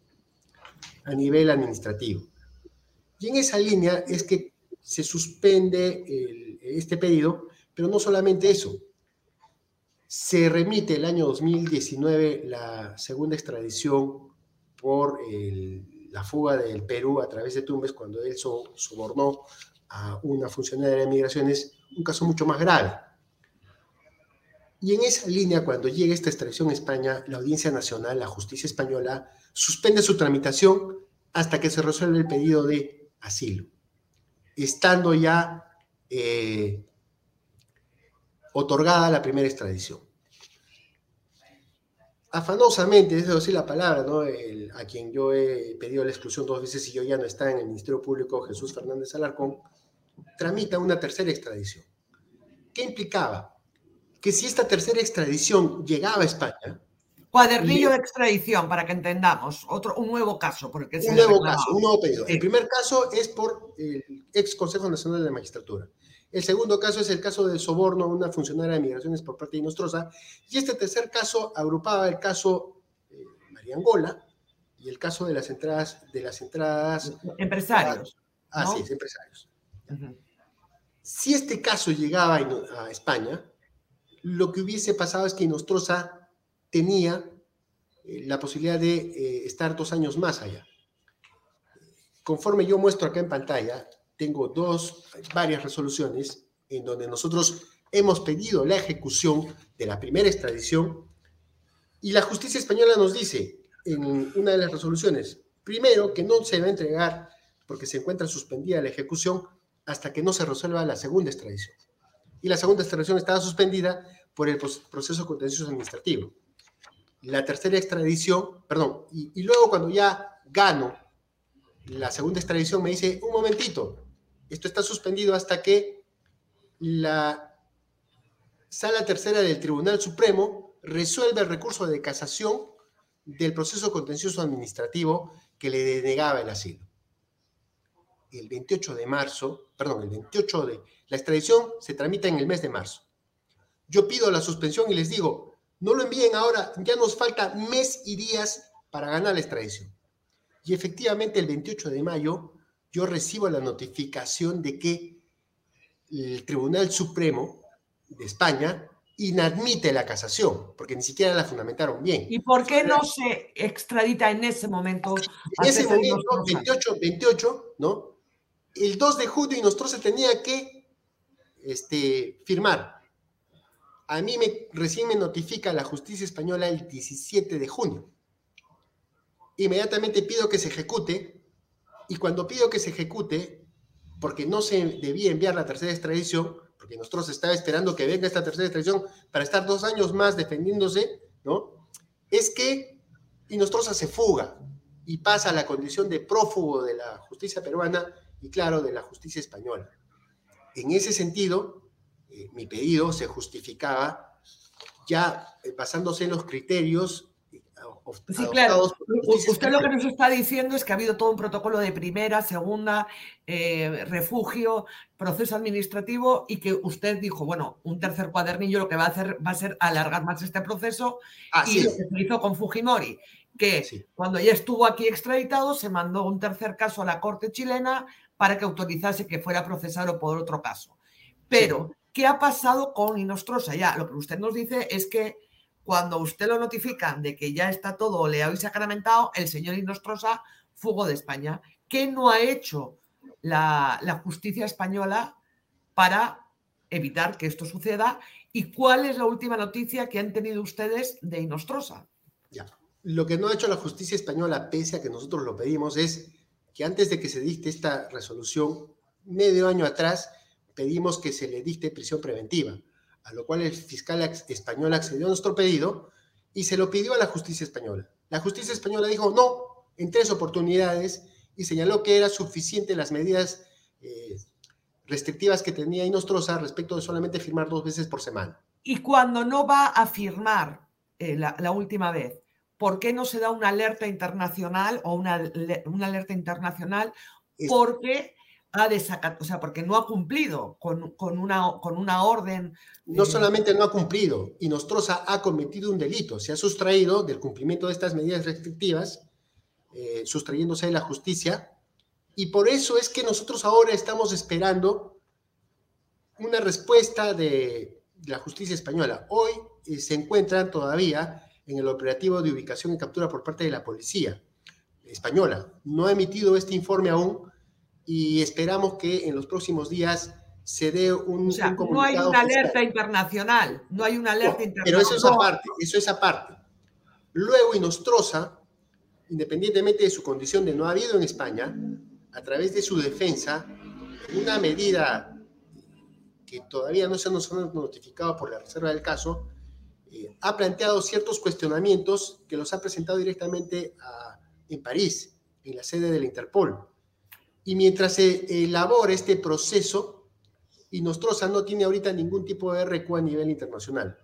a nivel administrativo. Y en esa línea es que se suspende este pedido, pero no solamente eso. Se remite el año 2019 la segunda extradición por la fuga del Perú a través de Tumbes cuando él sobornó a una funcionaria de migraciones, un caso mucho más grave. Y en esa línea, cuando llega esta extradición a España, la Audiencia Nacional, la justicia española, suspende su tramitación hasta que se resuelve el pedido de asilo, estando ya eh, otorgada la primera extradición afanosamente, es decir la palabra, ¿no? a quien yo he pedido la exclusión dos veces y yo ya no está en el Ministerio Público, Jesús Fernández Alarcón, tramita una tercera extradición. ¿Qué implicaba? Que si esta tercera extradición llegaba a España... Cuadernillo de extradición, para que entendamos, otro, un nuevo caso. Porque un nuevo caso, un nuevo pedido. El primer caso es por el ex Consejo Nacional de la Magistratura. El segundo caso es el caso del soborno a una funcionaria de migraciones por parte de Nostroza. Y este tercer caso agrupaba el caso eh, María Angola y el caso de las entradas. De las entradas empresarios. Ah, sí, empresarios. Si este caso llegaba a España, lo que hubiese pasado es que Nostroza tenía eh, la posibilidad de eh, estar dos años más allá. Conforme yo muestro acá en pantalla, tengo dos, varias resoluciones en donde nosotros hemos pedido la ejecución de la primera extradición y la justicia española nos dice en una de las resoluciones, primero, que no se va a entregar porque se encuentra suspendida la ejecución hasta que no se resuelva la segunda extradición. Y la segunda extradición estaba suspendida por el proceso contencioso administrativo. La tercera extradición, perdón, y, luego cuando ya gano la segunda extradición me dice, un momentito, esto está suspendido hasta que la Sala Tercera del Tribunal Supremo resuelva el recurso de casación del proceso contencioso administrativo que le denegaba el asilo. El 28 de marzo, perdón, el 28 de... La extradición se tramita en el mes de marzo. Yo pido la suspensión y les digo, no lo envíen ahora, ya nos falta mes y días para ganar la extradición. Y efectivamente el 28 de mayo yo recibo la notificación de que el Tribunal Supremo de España inadmite la casación, porque ni siquiera la fundamentaron bien. ¿Y por qué no se extradita en ese momento? En ese momento, 28, 28, ¿no? El 2 de junio y nosotros se tenía que este, firmar. A mí me, recién me notifica la justicia española el 17 de junio. Inmediatamente pido que se ejecute y cuando pido que se ejecute, porque no se debía enviar la tercera extradición, porque nosotros estaba esperando que venga esta tercera extradición para estar dos años más defendiéndose, ¿no? Es que Inostroza se fuga y pasa a la condición de prófugo de la justicia peruana y, claro, de la justicia española. En ese sentido, eh, mi pedido se justificaba ya basándose en los criterios Sí, claro. Usted lo que nos está diciendo es que ha habido todo un protocolo de primera, segunda, eh, refugio, proceso administrativo y que usted dijo, bueno, un tercer cuadernillo lo que va a hacer va a ser alargar más este proceso y lo que se hizo con Fujimori, que cuando ya estuvo aquí extraditado se mandó un tercer caso a la Corte chilena para que autorizase que fuera procesado por otro caso. Pero, ¿qué ha pasado con Inostrosa? Ya, lo que usted nos dice es que cuando usted lo notifica de que ya está todo leado y sacramentado, el señor Inostrosa fugó de España. ¿Qué no ha hecho la, justicia española para evitar que esto suceda? ¿Y cuál es la última noticia que han tenido ustedes de Inostrosa? Ya. Lo que no ha hecho la justicia española, pese a que nosotros lo pedimos, es que antes de que se dicte esta resolución, medio año atrás, pedimos que se le dicte prisión preventiva a lo cual el fiscal español accedió a nuestro pedido y se lo pidió a la justicia española. La justicia española dijo no en tres oportunidades y señaló que era suficiente las medidas eh, restrictivas que tenía Inostrosa respecto de solamente firmar dos veces por semana. Y cuando no va a firmar eh, la, última vez, ¿por qué no se da una alerta internacional o una, una alerta internacional? Porque ha desacatado, o sea, porque no ha cumplido con, una, con una orden. No solamente no ha cumplido, y Nostroza ha cometido un delito, se ha sustraído del cumplimiento de estas medidas restrictivas, eh, sustrayéndose de la justicia, y por eso es que nosotros ahora estamos esperando una respuesta de, la justicia española. Hoy eh, se encuentran todavía en el operativo de ubicación y captura por parte de la policía española. No ha emitido este informe aún, y esperamos que en los próximos días se dé un, o sea, No hay una alerta internacional, no hay una alerta internacional. Pero eso es aparte, eso es aparte. Luego Inostroza, independientemente de su condición de no habido en España, a través de su defensa, una medida que todavía no se nos ha notificado por la reserva del caso, eh, ha planteado ciertos cuestionamientos que los ha presentado directamente en París, en la sede del Interpol y mientras se elabora este proceso, Inostroza no tiene ahorita ningún tipo de RQ a nivel internacional.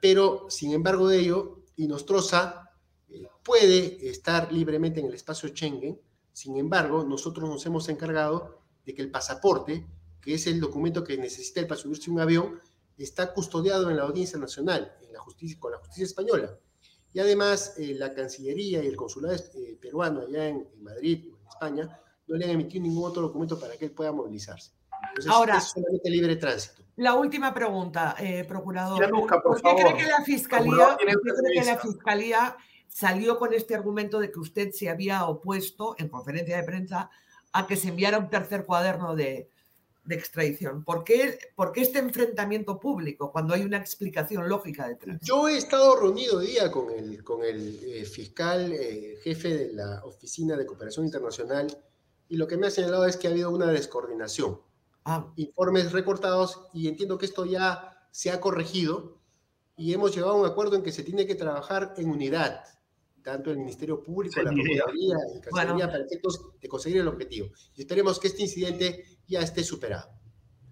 Pero, sin embargo de ello, Inostroza eh, puede estar libremente en el espacio Schengen. Sin embargo, nosotros nos hemos encargado de que el pasaporte, que es el documento que necesita para subirse un avión, está custodiado en la Audiencia Nacional, en la justicia, con la justicia española. Y además, eh, la Cancillería y el Consulado eh, peruano allá en, en Madrid, en España, no le han emitido ningún otro documento para que él pueda movilizarse. Ahora, es solamente libre tránsito. La última pregunta, eh, procurador. por, qué cree que la fiscalía, cree que la fiscalía salió con este argumento de que usted se había opuesto en conferencia de prensa a que se enviara un tercer cuaderno de, extradición? ¿Por qué, este enfrentamiento público cuando hay una explicación lógica detrás? Yo he estado reunido hoy día con el, con el eh, fiscal eh, jefe de la Oficina de Cooperación Internacional y lo que me ha señalado es que ha habido una descoordinación. Ah. Informes recortados y entiendo que esto ya se ha corregido y hemos llegado a un acuerdo en que se tiene que trabajar en unidad, tanto el Ministerio Público, la Procuraduría y Cancillería, para efectos de conseguir el objetivo. Y esperemos que este incidente ya esté superado.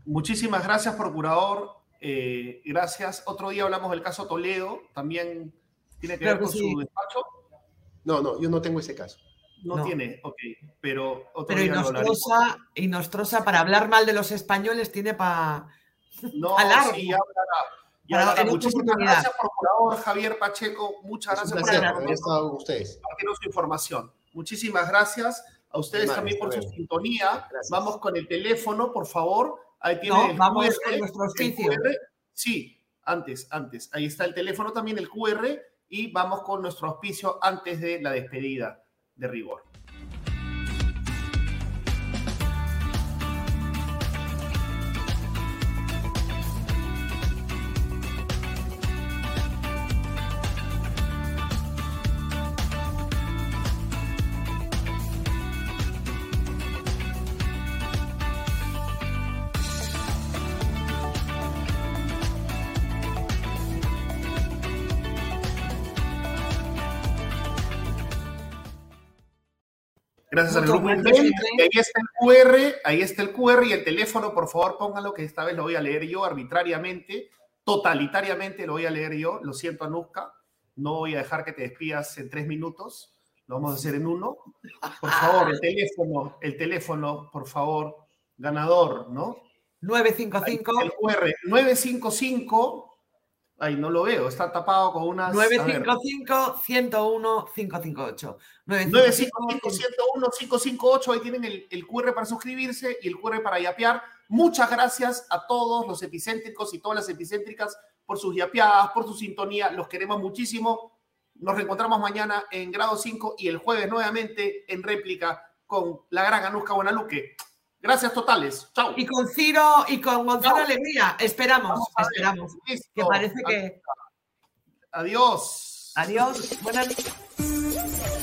Muchísimas gracias, Procurador. Eh, gracias. Otro día hablamos del caso Toledo. También tiene que ver con su despacho. No, no, yo no tengo ese caso. No, tiene, ok, pero Pero y Nostrosa, para hablar mal de los españoles, tiene para. No, sí, ya hablará. Muchísimas gracias, procurador Javier Pacheco. Muchas gracias por haber estado con ustedes. compartirnos su información. Muchísimas gracias a ustedes también por su sintonía. Vamos con el teléfono, por favor. Ahí tiene el vamos QR, con nuestro oficio. Sí, antes, antes. Ahí está el teléfono también, el QR, y vamos con nuestro auspicio antes de la despedida de rigor. Gracias al grupo Invent. Ahí está el QR, ahí está el QR y el teléfono, por favor, pónganlo que esta vez lo voy a leer yo arbitrariamente, totalitariamente lo voy a leer yo. Lo siento, Anuska, no voy a dejar que te despidas en tres minutos. Lo vamos a hacer en uno. Por favor, el teléfono, el teléfono, por favor, ganador, ¿no? 955. El QR, 955 Ay, no lo veo, está tapado con unas. 955-101-558. 955-101-558. Ahí tienen el, el, QR para suscribirse y el QR para yapear. Muchas gracias a todos los epicéntricos y todas las epicéntricas por sus yapeadas, por su sintonía. Los queremos muchísimo. Nos reencontramos mañana en grado 5 y el jueves nuevamente en réplica con la gran Anuska Buenaluque. Gracias totales. Chao. Y con Ciro y con Gonzalo Alegría. Esperamos, esperamos. Que parece que. Adiós. Adiós. Buenas noches.